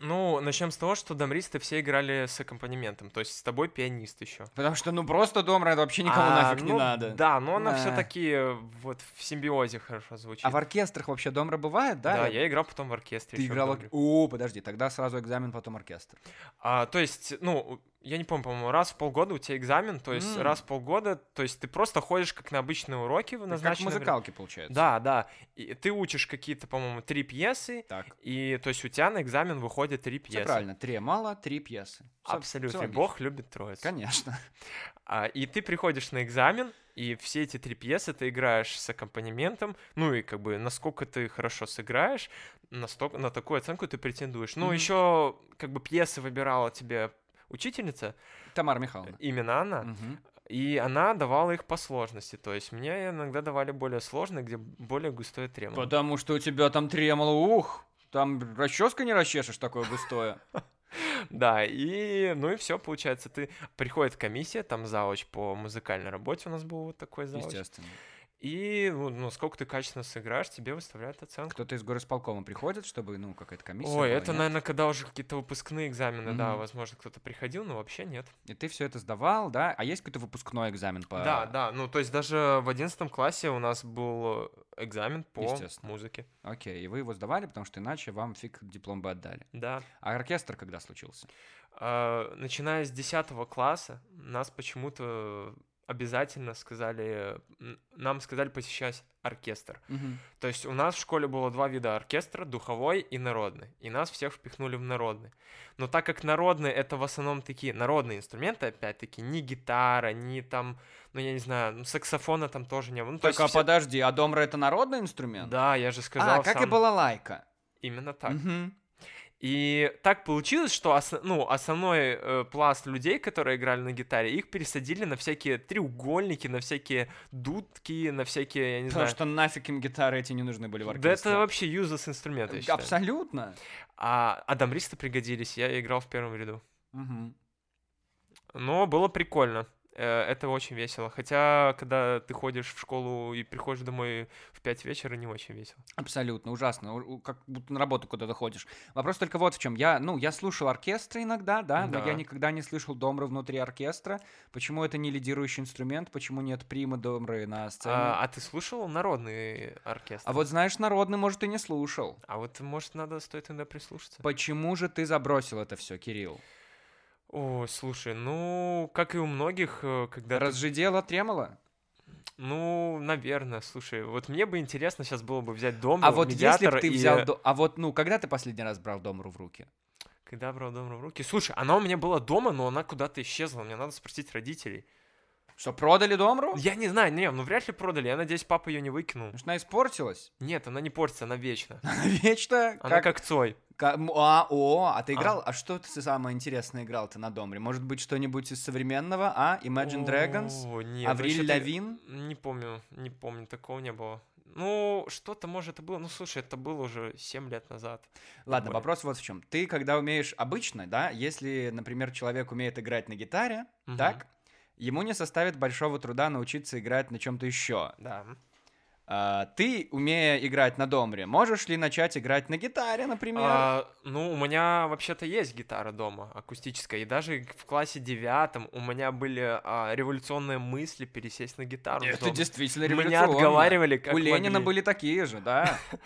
Ну, начнем с того, что домристы все играли с аккомпанементом, то есть с тобой пианист еще.
Потому что, ну, просто домра это вообще никому
А,
нафиг не
ну,
надо.
Да, но она
Да.
все-таки вот в симбиозе хорошо звучит.
А в оркестрах вообще домра бывает, да?
Да, я играл потом в оркестре.
Ты играл... О, подожди, тогда сразу экзамен, потом оркестр.
А, то есть, ну, я не помню, по-моему, раз в полгода у тебя экзамен, то есть
М.
раз в полгода, то есть ты просто ходишь как на обычные уроки в
Как в
назначенное время.
получается.
Да, да. И ты учишь какие-то, по-моему, три пьесы,
Так,
и то есть у тебя на экзамен выходит три
все
пьесы.
правильно. Три мало, три пьесы.
Абсолютно.
логично.
Бог любит троицу.
Конечно.
А, и ты приходишь на экзамен, и все эти три пьесы ты играешь с аккомпанементом, ну и как бы насколько ты хорошо сыграешь, настолько, на такую оценку ты претендуешь. Ну,
Мгм.
еще как бы пьесы выбирала тебе учительница,
Тамара Михайловна.
именно она,
Мгм.
и она давала их по сложности. То есть мне иногда давали более сложные, где более густое тремоло.
Потому что у тебя там тремоло, ух, там расческой не расчешешь такое густое.
Да, и ну и все, получается, ты приходит комиссия, там завуч по музыкальной работе у нас был вот такой завуч.
Естественно.
И ну, сколько ты качественно сыграешь, тебе выставляют оценку.
Кто-то из горосполкома приходит, чтобы, ну, какая-то комиссия
Ой,
была,
это,
нет?
наверное, когда уже какие-то выпускные экзамены, да,
Мгм.
возможно, кто-то приходил, но вообще нет.
И ты все это сдавал, да? А есть какой-то выпускной экзамен по...
Да, да, ну то есть даже в одиннадцатом классе у нас был экзамен по музыке.
Окей, и вы его сдавали, потому что иначе вам фиг диплом бы отдали.
Да.
А оркестр когда случился?
А, начиная с 10 класса нас почему-то обязательно сказали, нам сказали посещать оркестр. То есть у нас в школе было два вида оркестра, духовой и народный. И нас всех впихнули в народный. Но так как народный это в основном такие народные инструменты, опять-таки, ни гитара, ни там, ну я не знаю, ну, саксофона там тоже не было. Ну, то
а
есть всё-
подожди, а домра это народный инструмент?
Да, я же сказал
а, как и
сам.
балалайка.
Именно так.
Мгм.
И так получилось, что ос- ну, основной э, пласт людей, которые играли на гитаре, их пересадили на всякие треугольники, на всякие дудки, на всякие, я не
Потому
знаю.
что нафиг им гитары эти не нужны были в
Да
оркестре.
это вообще useless инструменты, я считаю.
Абсолютно.
А адамристы пригодились, я играл в первом ряду.
Мгм.
Но было прикольно. Э, это очень весело. Хотя, когда ты ходишь в школу и приходишь домой в 5 вечера, не очень весело.
Абсолютно, ужасно. Как будто на работу куда-то ходишь. Вопрос только вот в чем. Я, ну, я слушал оркестры иногда, да, но
Да.
я никогда не слышал домры внутри оркестра. Почему это не лидирующий инструмент? Почему нет примы домры на сцене?
А, а ты слушал народный оркестр?
А вот знаешь, народный, может, и не слушал.
А вот, может, надо, стоит иногда прислушаться?
Почему же ты забросил это все, Кирилл?
О, слушай, ну, как и у многих, э, когда...
Разжидело, тремоло?
Ну, наверное, слушай, вот мне бы интересно сейчас было бы взять дом,
А вот если бы ты
и-
взял... до- А вот, ну, когда ты последний раз брал домру в руки?
Когда брал дом в руки? Слушай, она у меня была дома, но она куда-то исчезла, мне надо спросить родителей.
Что, продали домру?
Я не знаю, не, ну вряд ли продали, я надеюсь, папа ее не выкинул.
Потому что она испортилась.
Нет, она не портится, она вечна.
Вечно.
Она как Цой.
А, о, а ты
А.
играл? А что ты самое интересное играл-то на Домре? Может быть, что-нибудь из современного, а? Dragons?
О, нет,
Авриль Лавин?
Не помню, не помню, такого не было. Ну, что-то, может, это было. Ну, слушай, это было уже 7 лет назад.
Ладно,
более.
вопрос вот в чем. Ты, когда умеешь обычно, да, если, например, человек умеет играть на гитаре,
Мгм.
так, ему не составит большого труда научиться играть на чем-то еще.
Да.
А, ты, умея играть на домре, можешь ли начать играть на гитаре, например?
А, ну, у меня вообще-то есть гитара дома, акустическая. И даже в классе девятом у меня были а, революционные мысли пересесть на гитару.
Это
дома.
действительно
Меня
революционно.
отговаривали, как
У Ленина
могли.
были такие же, да.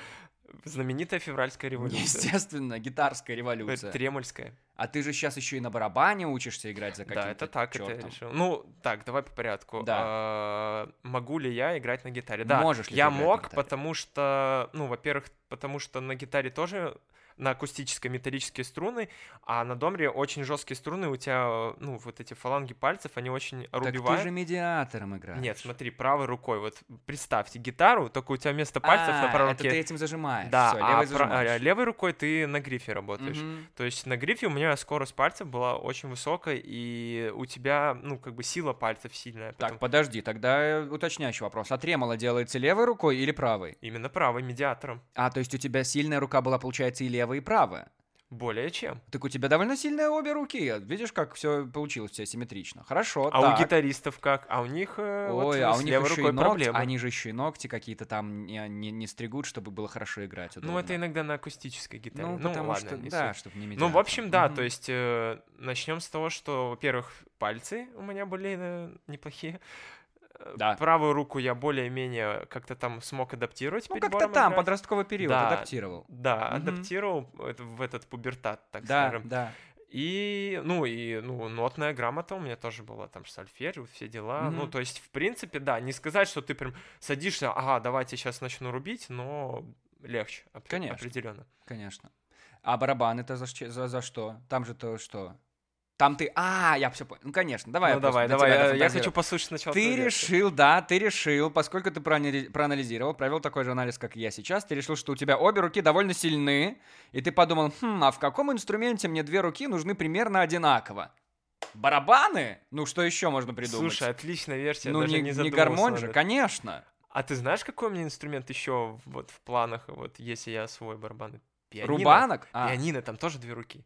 Знаменитая февральская революция.
Естественно, гитарская революция.
Тремольская.
А ты же сейчас еще и на барабане учишься играть за каким-то
Да, это так, это я решил. Ну, так, давай по порядку.
Да.
А, могу ли я играть на гитаре? Да,
Можешь ли
я мог, потому что, ну, во-первых, потому что на гитаре тоже на акустической металлические струны, а на домре очень жесткие струны, у тебя, ну, вот эти фаланги пальцев, они очень
Так ты же медиатором играешь.
Нет, смотри, правой рукой, вот представьте гитару, только у тебя вместо пальцев на
А,
правой
это
руке.
ты этим зажимаешь.
Да,
всё,
а
зажимаешь.
а левой рукой ты на грифе работаешь.
Мгм.
То есть на грифе у меня скорость пальцев была очень высокая, и у тебя, ну, как бы сила пальцев сильная.
Так,
поэтому
подожди, тогда уточняющий вопрос. А тремоло делается левой рукой или правой?
Именно правой, медиатором.
А, то есть у тебя сильная рука была, получается, и левая, и правая.
Более чем.
Так у тебя довольно сильные обе руки. Видишь, как все получилось, все симметрично. Хорошо,
А
так.
у гитаристов как? А у них э, вот
Ой, а
с
у них еще и ногти,
проблемы.
они же еще и ногти какие-то там не, не, не стригут, чтобы было хорошо играть.
Ну,
удобно.
это иногда на акустической гитаре.
Ну,
Ну,
потому
ладно,
что,
не
да,
суть.
чтобы не
Ну, в
медиатор.
общем, да,
Мгм.
то есть начнем с того, что, во-первых, пальцы у меня были э, неплохие.
Да.
Правую руку я более-менее как-то там смог адаптировать.
Ну, как-то там,
играть.
подростковый период,
Да.
адаптировал.
Да,
Мгм.
адаптировал в этот пубертат, так
Да,
скажем.
да.
И, ну, и, ну, нотная грамота у меня тоже была, там, сольфеджио, все дела. Ну,
Мгм.
то есть, в принципе, да, не сказать, что ты прям садишься, ага, давайте сейчас начну рубить, но легче, оп-
Конечно.
определенно.
Конечно. А барабаны-то за, за, за что? Там же то что? Там ты... А, я все понял. Ну, конечно, давай.
ну, давай, давай, я, я хочу послушать сначала.
Ты решил, да, ты решил, поскольку ты проанали- проанализировал, провел такой же анализ, как я сейчас, ты решил, что у тебя обе руки довольно сильны, и ты подумал, хм, а в каком инструменте мне две руки нужны примерно одинаково? Барабаны? Ну, что еще можно придумать?
Слушай, отличная версия,
ну,
даже
не,
не,
не гармонь же, конечно.
А ты знаешь, какой у меня инструмент еще вот в планах, вот если я свой барабан? Пианино.
Рубанок? А,
Пианино, там тоже две руки.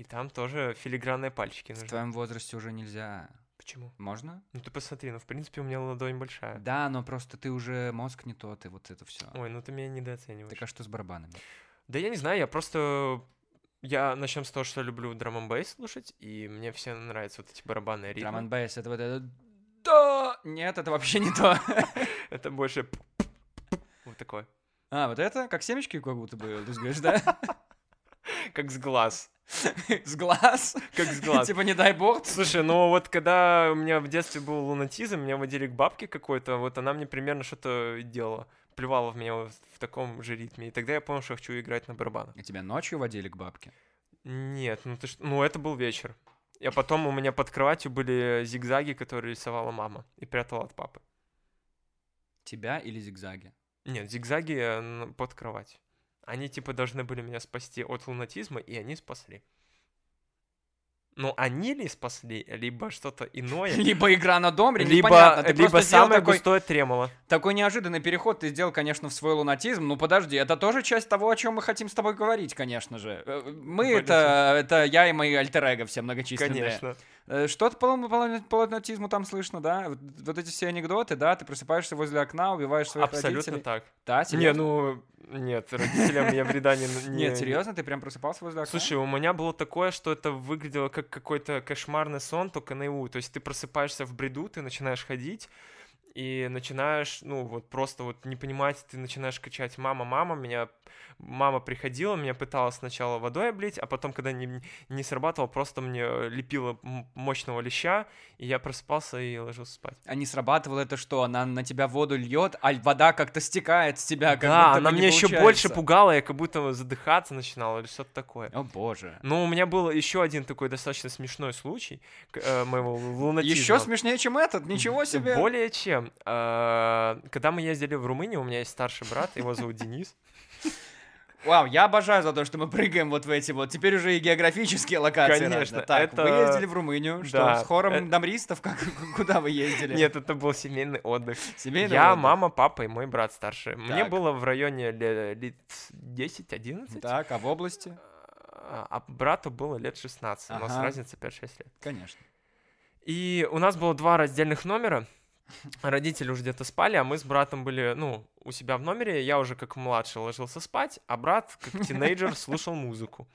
И там тоже филигранные пальчики
в
нужны.
твоем возрасте уже нельзя.
Почему?
Можно?
Ну ты посмотри, ну в принципе у меня ладонь большая.
Да, но просто ты уже мозг не тот, и вот это все.
Ой, ну ты меня недооцениваешь.
Так а что с барабанами?
Да я не знаю, я просто... Я начнем с того, что люблю драм н бейс слушать, и мне все нравятся вот эти барабанные
Драм
ритмы.
бейс это вот это... Да! Нет, это вообще не то.
Это больше... Вот такое.
А, вот это? Как семечки как будто бы, ты говоришь, да?
Как с глаз.
С глаз?
Как с глаз.
Типа, не дай бог.
Слушай, ну вот когда у меня в детстве был лунатизм, меня водили к бабке какой-то, вот она мне примерно что-то делала. Плевала в меня вот в таком же ритме. И тогда я понял, что я хочу играть на барабанах.
И тебя ночью водили к бабке?
Нет, ну ты что, ну это был вечер. А потом у меня под кроватью были зигзаги, которые рисовала мама и прятала от папы.
Тебя или зигзаги?
Нет, зигзаги э, под кровать. Они типа должны были меня спасти от лунатизма, и они спасли. Ну, они ли спасли, либо что-то иное,
Либо игра на домре,
либо,
непонятно. Ты
либо самое
такой,
густое тремоло.
такой неожиданный переход ты сделал, конечно, в свой лунатизм. Ну, подожди, это тоже часть того, о чем мы хотим с тобой говорить, конечно же. Э, Мы
Более
это, это я и мои альтер все многочисленные.
Конечно.
Э, Что-то по лун- по лунатизму там слышно, да? Вот, вот эти все анекдоты, да? Ты просыпаешься возле окна, убиваешь своих
Абсолютно
родителей.
так.
Да,
Не,
серьезно?
ну, нет, родителям я вреда не... не-
Нет, серьезно, ты прям просыпался возле окна?
Слушай, у меня было такое, что это выглядело как какой-то кошмарный сон, только наяву. То есть ты просыпаешься в бреду, ты начинаешь ходить, и начинаешь, ну, вот просто вот не понимать, ты начинаешь кричать «мама, мама», меня мама приходила, меня пыталась сначала водой облить, а потом, когда не, не срабатывало, просто мне лепила м- мощного леща, и я просыпался и ложился спать.
А не срабатывало это что? Она на тебя воду льет, а вода как-то стекает с тебя, как
да, она меня еще больше пугала, я как будто задыхаться начинал или что-то такое.
О боже.
Но у меня был еще один такой достаточно смешной случай э, моего лунатизма.
Еще смешнее, чем этот, ничего себе.
Более чем. Э, Когда мы ездили в Румынию, у меня есть старший брат, его зовут Денис.
Вау, я обожаю за то, что мы прыгаем вот в эти вот, теперь уже и географические локации.
Конечно,
разные. Так,
это-
вы ездили в Румынию, что,
Да,
с хором
это-
дамристов, как, куда вы ездили?
Нет, это был семейный отдых.
Семейный
Я,
отдых.
мама, папа и мой брат старший. Мне
Так.
было в районе ле- лет 10-11,
Так, а в области?
а а брату было лет 16. У нас
Ага.
разница 5-6 лет.
Конечно.
И у нас было два раздельных номера. Родители уже где-то спали, а мы с братом были, ну, у себя в номере. Я уже как младший ложился спать, а брат, как тинейджер, слушал музыку.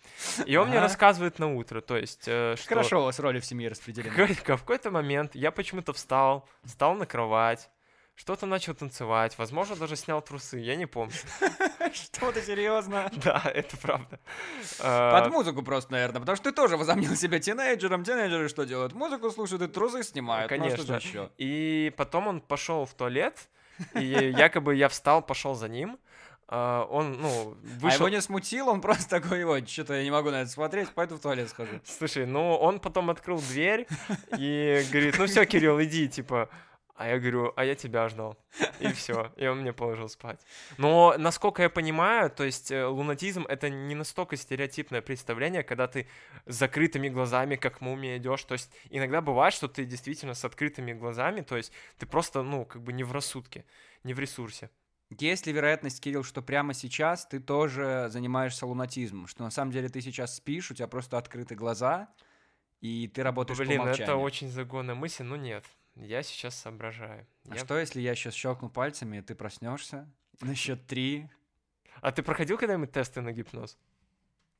И он мне рассказывает на утро, то есть, э, что
Хорошо у вас роли в семье распределены.
в какой-то момент я почему-то встал, встал на кровать, что-то начал танцевать, возможно, даже снял трусы, я не помню.
Что ты серьезно?
Да, это правда.
Под
Э,
музыку просто, наверное, потому что ты тоже возомнил себя тинейджером. Тинейджеры что делают? Музыку слушают и трусы снимают. Ну, а
Конечно. И потом он пошел в туалет, и якобы я встал, пошел за ним. А, Он, ну,
А
вышел...
его не смутил, он просто такой, вот, что-то я не могу на это смотреть, пойду в туалет схожу.
Слушай, ну он потом открыл дверь и говорит, ну все, Кирилл, иди, типа. А я говорю, а я тебя ждал. И все. И он мне положил спать. Но, насколько я понимаю, то есть э, лунатизм — это не настолько стереотипное представление, когда ты с закрытыми глазами, как мумия, идешь. То есть иногда бывает, что ты действительно с открытыми глазами, то есть ты просто, ну, как бы не в рассудке, не в ресурсе.
Есть ли вероятность, Кирилл, что прямо сейчас ты тоже занимаешься лунатизмом? Что на самом деле ты сейчас спишь, у тебя просто открыты глаза, и ты работаешь
Блин,
по умолчанию?
это очень загонная мысль, но нет. Я сейчас соображаю.
А
Я-
что, если я сейчас щелкну пальцами, и ты проснешься на счет три?
А ты проходил когда-нибудь тесты на гипноз?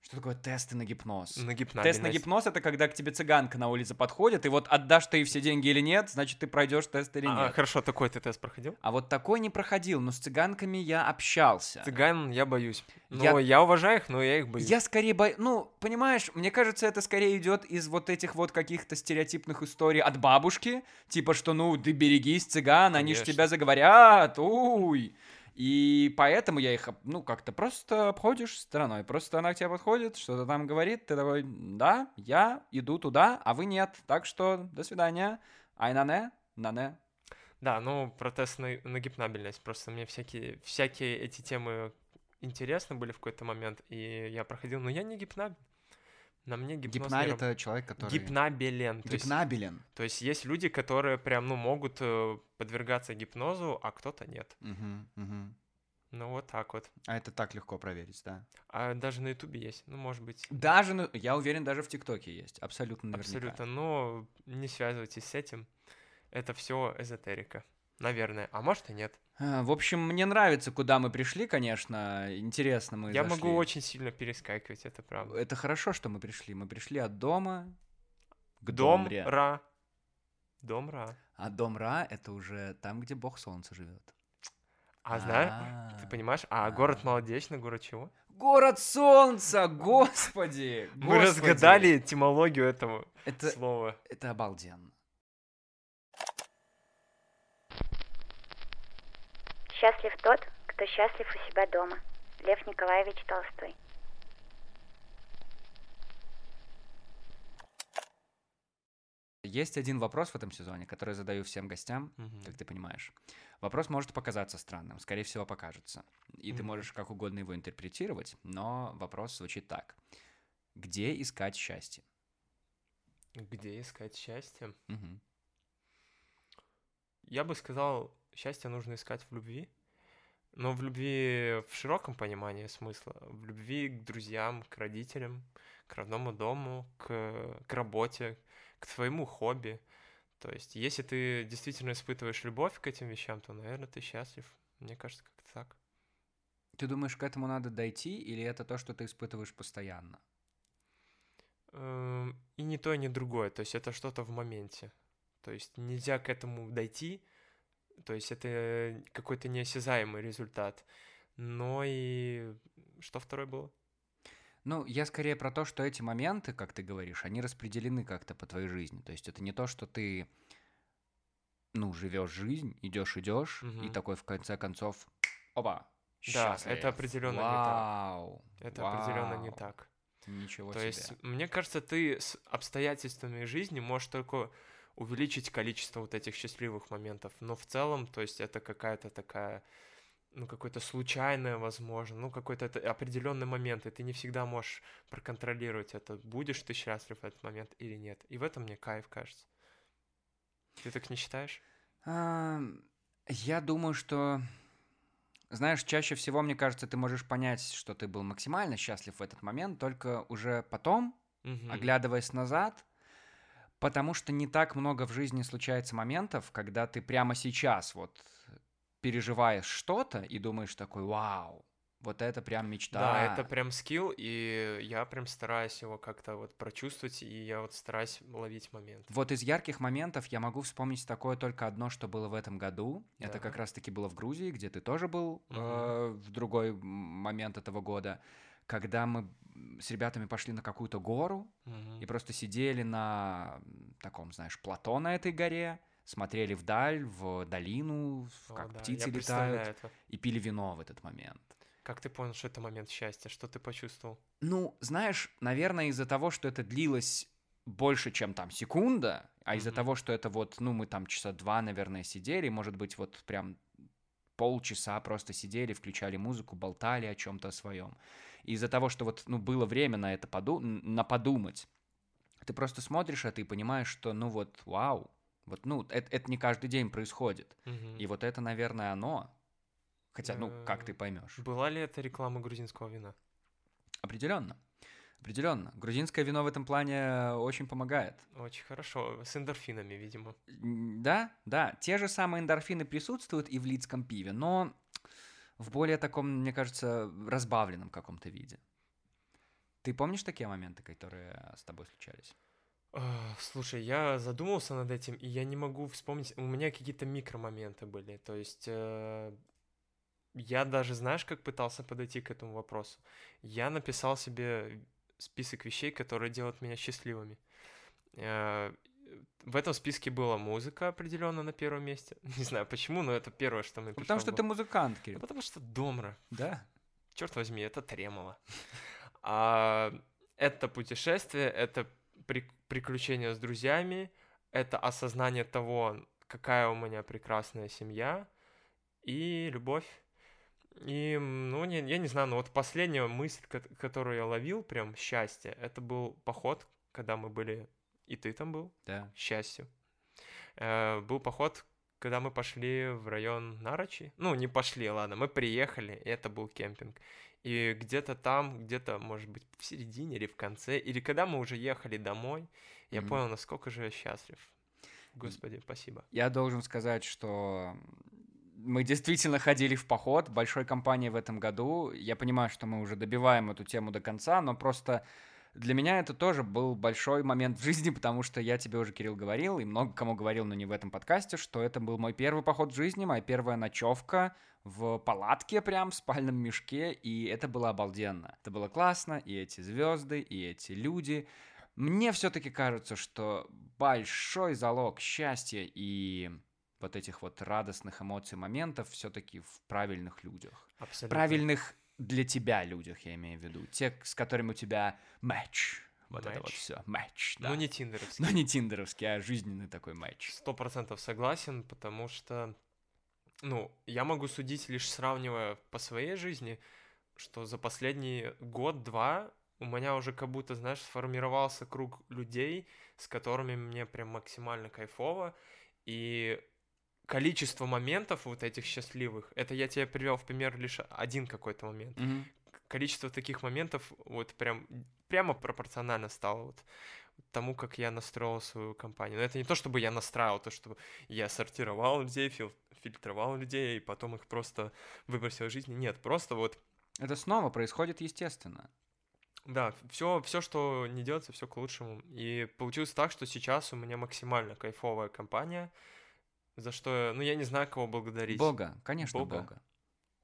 Что такое тесты на гипноз?
На
Тест на гипноз это когда к тебе цыганка на улице подходит, и вот отдашь ты ей все деньги или нет, значит ты пройдешь тест или
А,
нет.
хорошо, такой ты тест проходил?
А вот такой не проходил, но с цыганками я общался.
Цыган я боюсь.
Я-
Но я, уважаю их, но я их боюсь.
Я скорее боюсь, ну, понимаешь, мне кажется, это скорее идет из вот этих вот каких-то стереотипных историй от бабушки, типа что, ну, ты берегись, цыган, они ж
Конечно.
тебя заговорят, уй. И поэтому я их, ну, как-то просто обходишь стороной. Просто она к тебе подходит, что-то там говорит, ты такой, да, я иду туда, а вы нет. Так что, до свидания. Ай, нане.
Да, ну про тест на, на гипнабельность. Просто мне всякие, всякие эти темы интересны были в какой-то момент, и я проходил, но я не гипнабель. На мне гипноз
Гипнарь это человек, который...
Гипнабелен. То есть,
Гипнабелен.
то есть есть люди, которые прям, ну, могут э, подвергаться гипнозу, а кто-то нет.
Мгм, мгм.
Ну, вот так вот.
А это так легко проверить, да.
А даже на Ютубе есть, ну, может быть,
Даже, на- я уверен, даже в ТикТоке есть. Абсолютно наверняка.
абсолютно, но не связывайтесь с этим. Это все эзотерика. Наверное. А может и нет.
А, В общем, мне нравится, куда мы пришли, конечно. Интересно мы
Я
зашли.
могу очень сильно перескакивать, это правда.
Это хорошо, что мы пришли. Мы пришли от дома к
Дом
домре.
Ра. Дом Ра.
А дом Ра — это уже там, где бог солнца живет.
А знаешь, ты понимаешь, а
а.
город Молодечный, город чего?
Город солнца, господи!
Мы разгадали этимологию этого
Это,
слова.
это обалденно.
Счастлив тот, кто счастлив у себя дома. Лев Николаевич Толстой.
Есть один вопрос в этом сезоне, который я задаю всем гостям,
Мгм.
как ты понимаешь. Вопрос может показаться странным, скорее всего, покажется. И ты
Мгм.
можешь как угодно его интерпретировать, но вопрос звучит так. Где искать счастье?
Где искать счастье? Но в любви в широком понимании смысла, в любви к друзьям, к родителям, к родному дому, к, к работе, к своему хобби. То есть, если ты действительно испытываешь любовь к этим вещам, то, наверное, ты счастлив. Мне кажется, как-то так.
Ты думаешь, к этому надо дойти, или это то, что ты испытываешь постоянно?
Эм, и не то, и не другое. То есть это что-то в моменте. То есть нельзя к этому дойти. То есть это какой-то неосязаемый результат. Но и что второе было?
Ну, я скорее про то, что эти моменты, как ты говоришь, они распределены как-то по твоей жизни. То есть это не то, что ты, ну, живешь жизнь, идешь, идешь, угу. и такой в конце концов, оба,
да, это определенно Вау. не так. Это Вау. определенно не так.
Ничего
То
себе.
есть, мне кажется, ты с обстоятельствами жизни можешь только увеличить количество вот этих счастливых моментов. Но в целом, то есть, это какая-то такая ну, какое-то случайное, возможно, ну, какой-то определенный момент, и ты не всегда можешь проконтролировать это, будешь ты счастлив в этот момент или нет. И в этом мне кайф, кажется. Ты так не считаешь?
Я думаю, что знаешь, чаще всего, мне кажется, ты можешь понять, что ты был максимально счастлив в этот момент, только уже потом, угу. оглядываясь назад, потому что не так много в жизни случается моментов, когда ты прямо сейчас вот переживаешь что-то и думаешь такой, вау, вот это прям мечта.
Да, это прям скилл, и я прям стараюсь его как-то вот прочувствовать, и я вот стараюсь ловить момент.
Вот из ярких моментов я могу вспомнить такое только одно, что было в этом году. Да. Это как раз-таки было в Грузии, где ты тоже был угу. э, в другой момент этого года, когда мы с ребятами пошли на какую-то гору угу. и просто сидели на таком, знаешь, плато на этой горе, смотрели вдаль, в долину, О, как да, птицы летают, это. и пили вино в этот момент.
Как ты понял, что это момент счастья? Что ты почувствовал?
Ну, знаешь, наверное, из-за того, что это длилось больше, чем там секунда, а mm-hmm. из-за того, что это вот, ну, мы там часа два, наверное, сидели, может быть, вот прям полчаса просто сидели, включали музыку, болтали о чем-то своем. Из-за того, что вот, ну, было время на это поду- на подумать, ты просто смотришь это и понимаешь, что, ну вот, вау, вот, ну, это, это не каждый день происходит. Mm-hmm. И вот это, наверное, оно. Хотя, ну, как ты поймешь?
Была ли это реклама грузинского вина?
Определенно. Определенно. Грузинское вино в этом плане очень помогает.
Очень хорошо. С эндорфинами, видимо.
Да, да. Те же самые эндорфины присутствуют и в лидском пиве, но в более таком, мне кажется, разбавленном каком-то виде. Ты помнишь такие моменты, которые с тобой случались?
Слушай, я задумался над этим, и я не могу вспомнить. У меня какие-то микромоменты были. То есть э, я даже, знаешь, как пытался подойти к этому вопросу? Я написал себе список вещей, которые делают меня счастливыми. Э, в этом списке была музыка определенно на первом месте. Не знаю почему, но это первое, что мы
Потому что ты музыкант, Кирилл.
Потому что домра.
Да.
Черт возьми, это тремоло. А, это путешествие, это при, приключения с друзьями, это осознание того, какая у меня прекрасная семья и любовь. И, ну, не, я не знаю, но вот последняя мысль, которую я ловил, прям счастье, это был поход, когда мы были, и ты там был,
да.
счастью. Э, был поход, когда мы пошли в район Нарочи. Ну, не пошли, ладно, мы приехали, и это был кемпинг. И где-то там, где-то, может быть, в середине или в конце, или когда мы уже ехали домой, я mm-hmm. понял, насколько же я счастлив. Господи, спасибо.
Я должен сказать, что мы действительно ходили в поход большой компании в этом году. Я понимаю, что мы уже добиваем эту тему до конца, но просто для меня это тоже был большой момент в жизни, потому что я тебе уже, Кирилл, говорил, и много кому говорил, но не в этом подкасте, что это был мой первый поход в жизни, моя первая ночевка в палатке прям, в спальном мешке, и это было обалденно. Это было классно, и эти звезды, и эти люди. Мне все-таки кажется, что большой залог счастья и вот этих вот радостных эмоций, моментов все-таки в правильных людях.
Абсолютно.
Правильных для тебя людях, я имею в виду. Те, с которыми у тебя матч. Вот
матч.
это вот все. Матч,
да. Но не тиндеровский.
Но не тиндеровский, а жизненный такой матч.
Сто процентов согласен, потому что, ну, я могу судить лишь сравнивая по своей жизни, что за последний год-два у меня уже как будто, знаешь, сформировался круг людей, с которыми мне прям максимально кайфово, и количество моментов вот этих счастливых, это я тебе привел в пример лишь один какой-то момент.
Мгм.
Количество таких моментов вот прям прямо пропорционально стало вот тому, как я настроил свою компанию. Но это не то, чтобы я настраивал, то, что я сортировал людей, фил- фильтровал людей, и потом их просто выбросил из жизни. Нет, просто вот
Это снова происходит естественно.
Да, все, все, что не делается, все к лучшему. И получилось так, что сейчас у меня максимально кайфовая компания, за что, я- ну, я не знаю, кого благодарить.
Бога, конечно,
Бога.
Бога.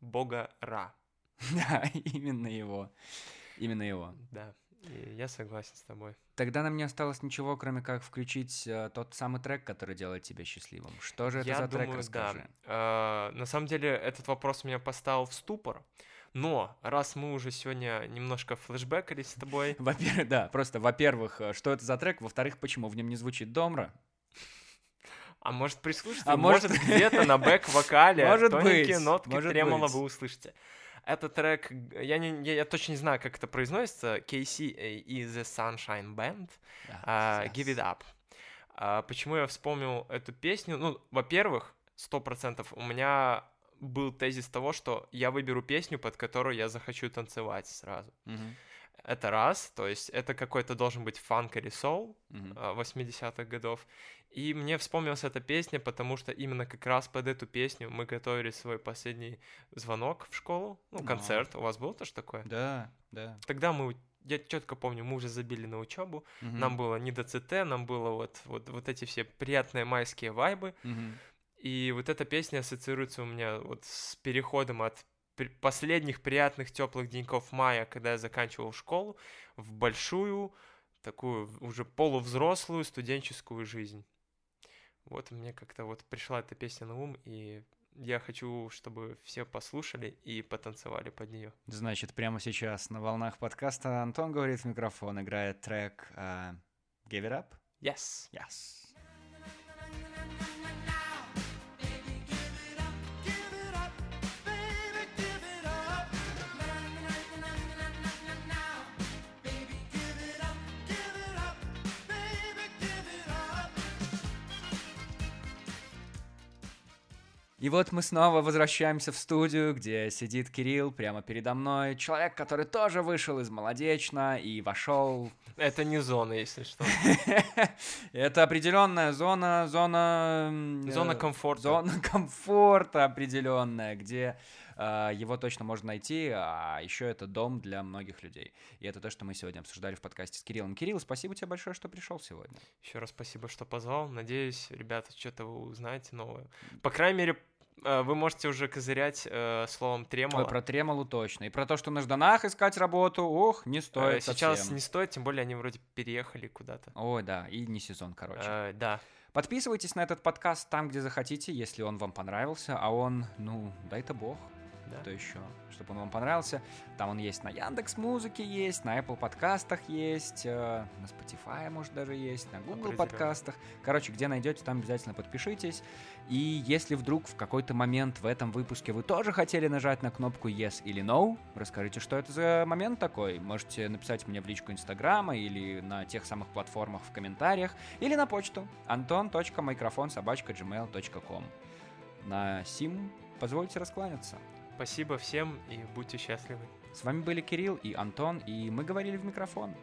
Бога Ра,
Да, именно его. Именно его.
да. Я согласен с тобой.
Тогда нам не осталось ничего, кроме как включить э, тот самый трек, который делает тебя счастливым. Что же это
я
за трек,
думаю,
расскажи.
да. Э, на самом деле, этот вопрос меня поставил в ступор. Но раз мы уже сегодня немножко флешбекали с тобой,
Во-первых, да, просто, во-первых, э, что это за трек, во-вторых, почему в нем не звучит домра?
А может прислушаться,
А может-
может где-то на бэк-вокале
Может
тоненькие
быть,
нотки
может
тремоло
быть.
вы услышите. Это трек, я, не, я, я точно не знаю, как это произносится, KC и The Sunshine Band, а, Give It Up. А, почему я вспомнил эту песню? Ну, во-первых, сто процентов у меня был тезис того, что я выберу песню, под которую я захочу танцевать сразу.
Мгм,
Это раз, то есть это какой-то должен быть фанк или соул, а, 80-х годов. И мне вспомнилась эта песня, потому что именно как раз под эту песню мы готовили свой последний звонок в школу, ну,
А.
концерт. У вас был тоже такое?
Да, да.
Тогда мы, я четко помню, мы уже забили на учебу,
Мгм,
нам было не до ЦТ, нам было вот, вот, вот эти все приятные майские вайбы.
мгм.
И вот эта песня ассоциируется у меня вот с переходом от последних приятных теплых деньков мая, когда я заканчивал школу, в большую, такую уже полувзрослую студенческую жизнь. Вот мне как-то вот пришла эта песня на ум, и я хочу, чтобы все послушали и потанцевали под нее.
Значит, прямо сейчас на волнах подкаста Антон говорит в микрофон, играет трек э, Give It Up?
Yes!
Yes. И вот мы снова возвращаемся в студию, где сидит Кирилл прямо передо мной. Человек, который тоже вышел из Молодечно и вошел
Это не зона, если что.
Это определенная зона, зона... м,
Зона
э,
комфорта.
Зона комфорта определенная, где э, его точно можно найти, а еще это дом для многих людей. И это то, что мы сегодня обсуждали в подкасте с Кириллом. Кирилл, спасибо тебе большое, что пришел сегодня.
Еще раз спасибо, что позвал. Надеюсь, ребята, что-то вы узнаете новое. По крайней мере, э, вы можете уже козырять э, словом тремоло.
Ой, про Тремолу точно. И про то, что на Жданах искать работу, ох, не
Э,
стоит
Сейчас
совсем.
не стоит, тем более они вроде переехали куда-то.
Ой, да, и не сезон, короче.
Э, да.
Подписывайтесь на этот подкаст там, где захотите, если он вам понравился, а он, ну, дай-то бог.
Да.
Что еще? Чтобы он вам понравился. Там он есть на Яндекс Музыке есть, на Apple подкастах есть, э, на Spotify, может, даже есть, на Google подкастах. Короче, где найдете, там обязательно подпишитесь. И если вдруг в какой-то момент в этом выпуске вы тоже хотели нажать на кнопку Yes или No, расскажите, что это за момент такой. Можете написать мне в личку Инстаграма или на тех самых платформах в комментариях, или на почту anton.microphone.gmail.com На сим позвольте раскланяться.
Спасибо всем и будьте счастливы.
С вами были Кирилл и Антон, и мы говорили в микрофон.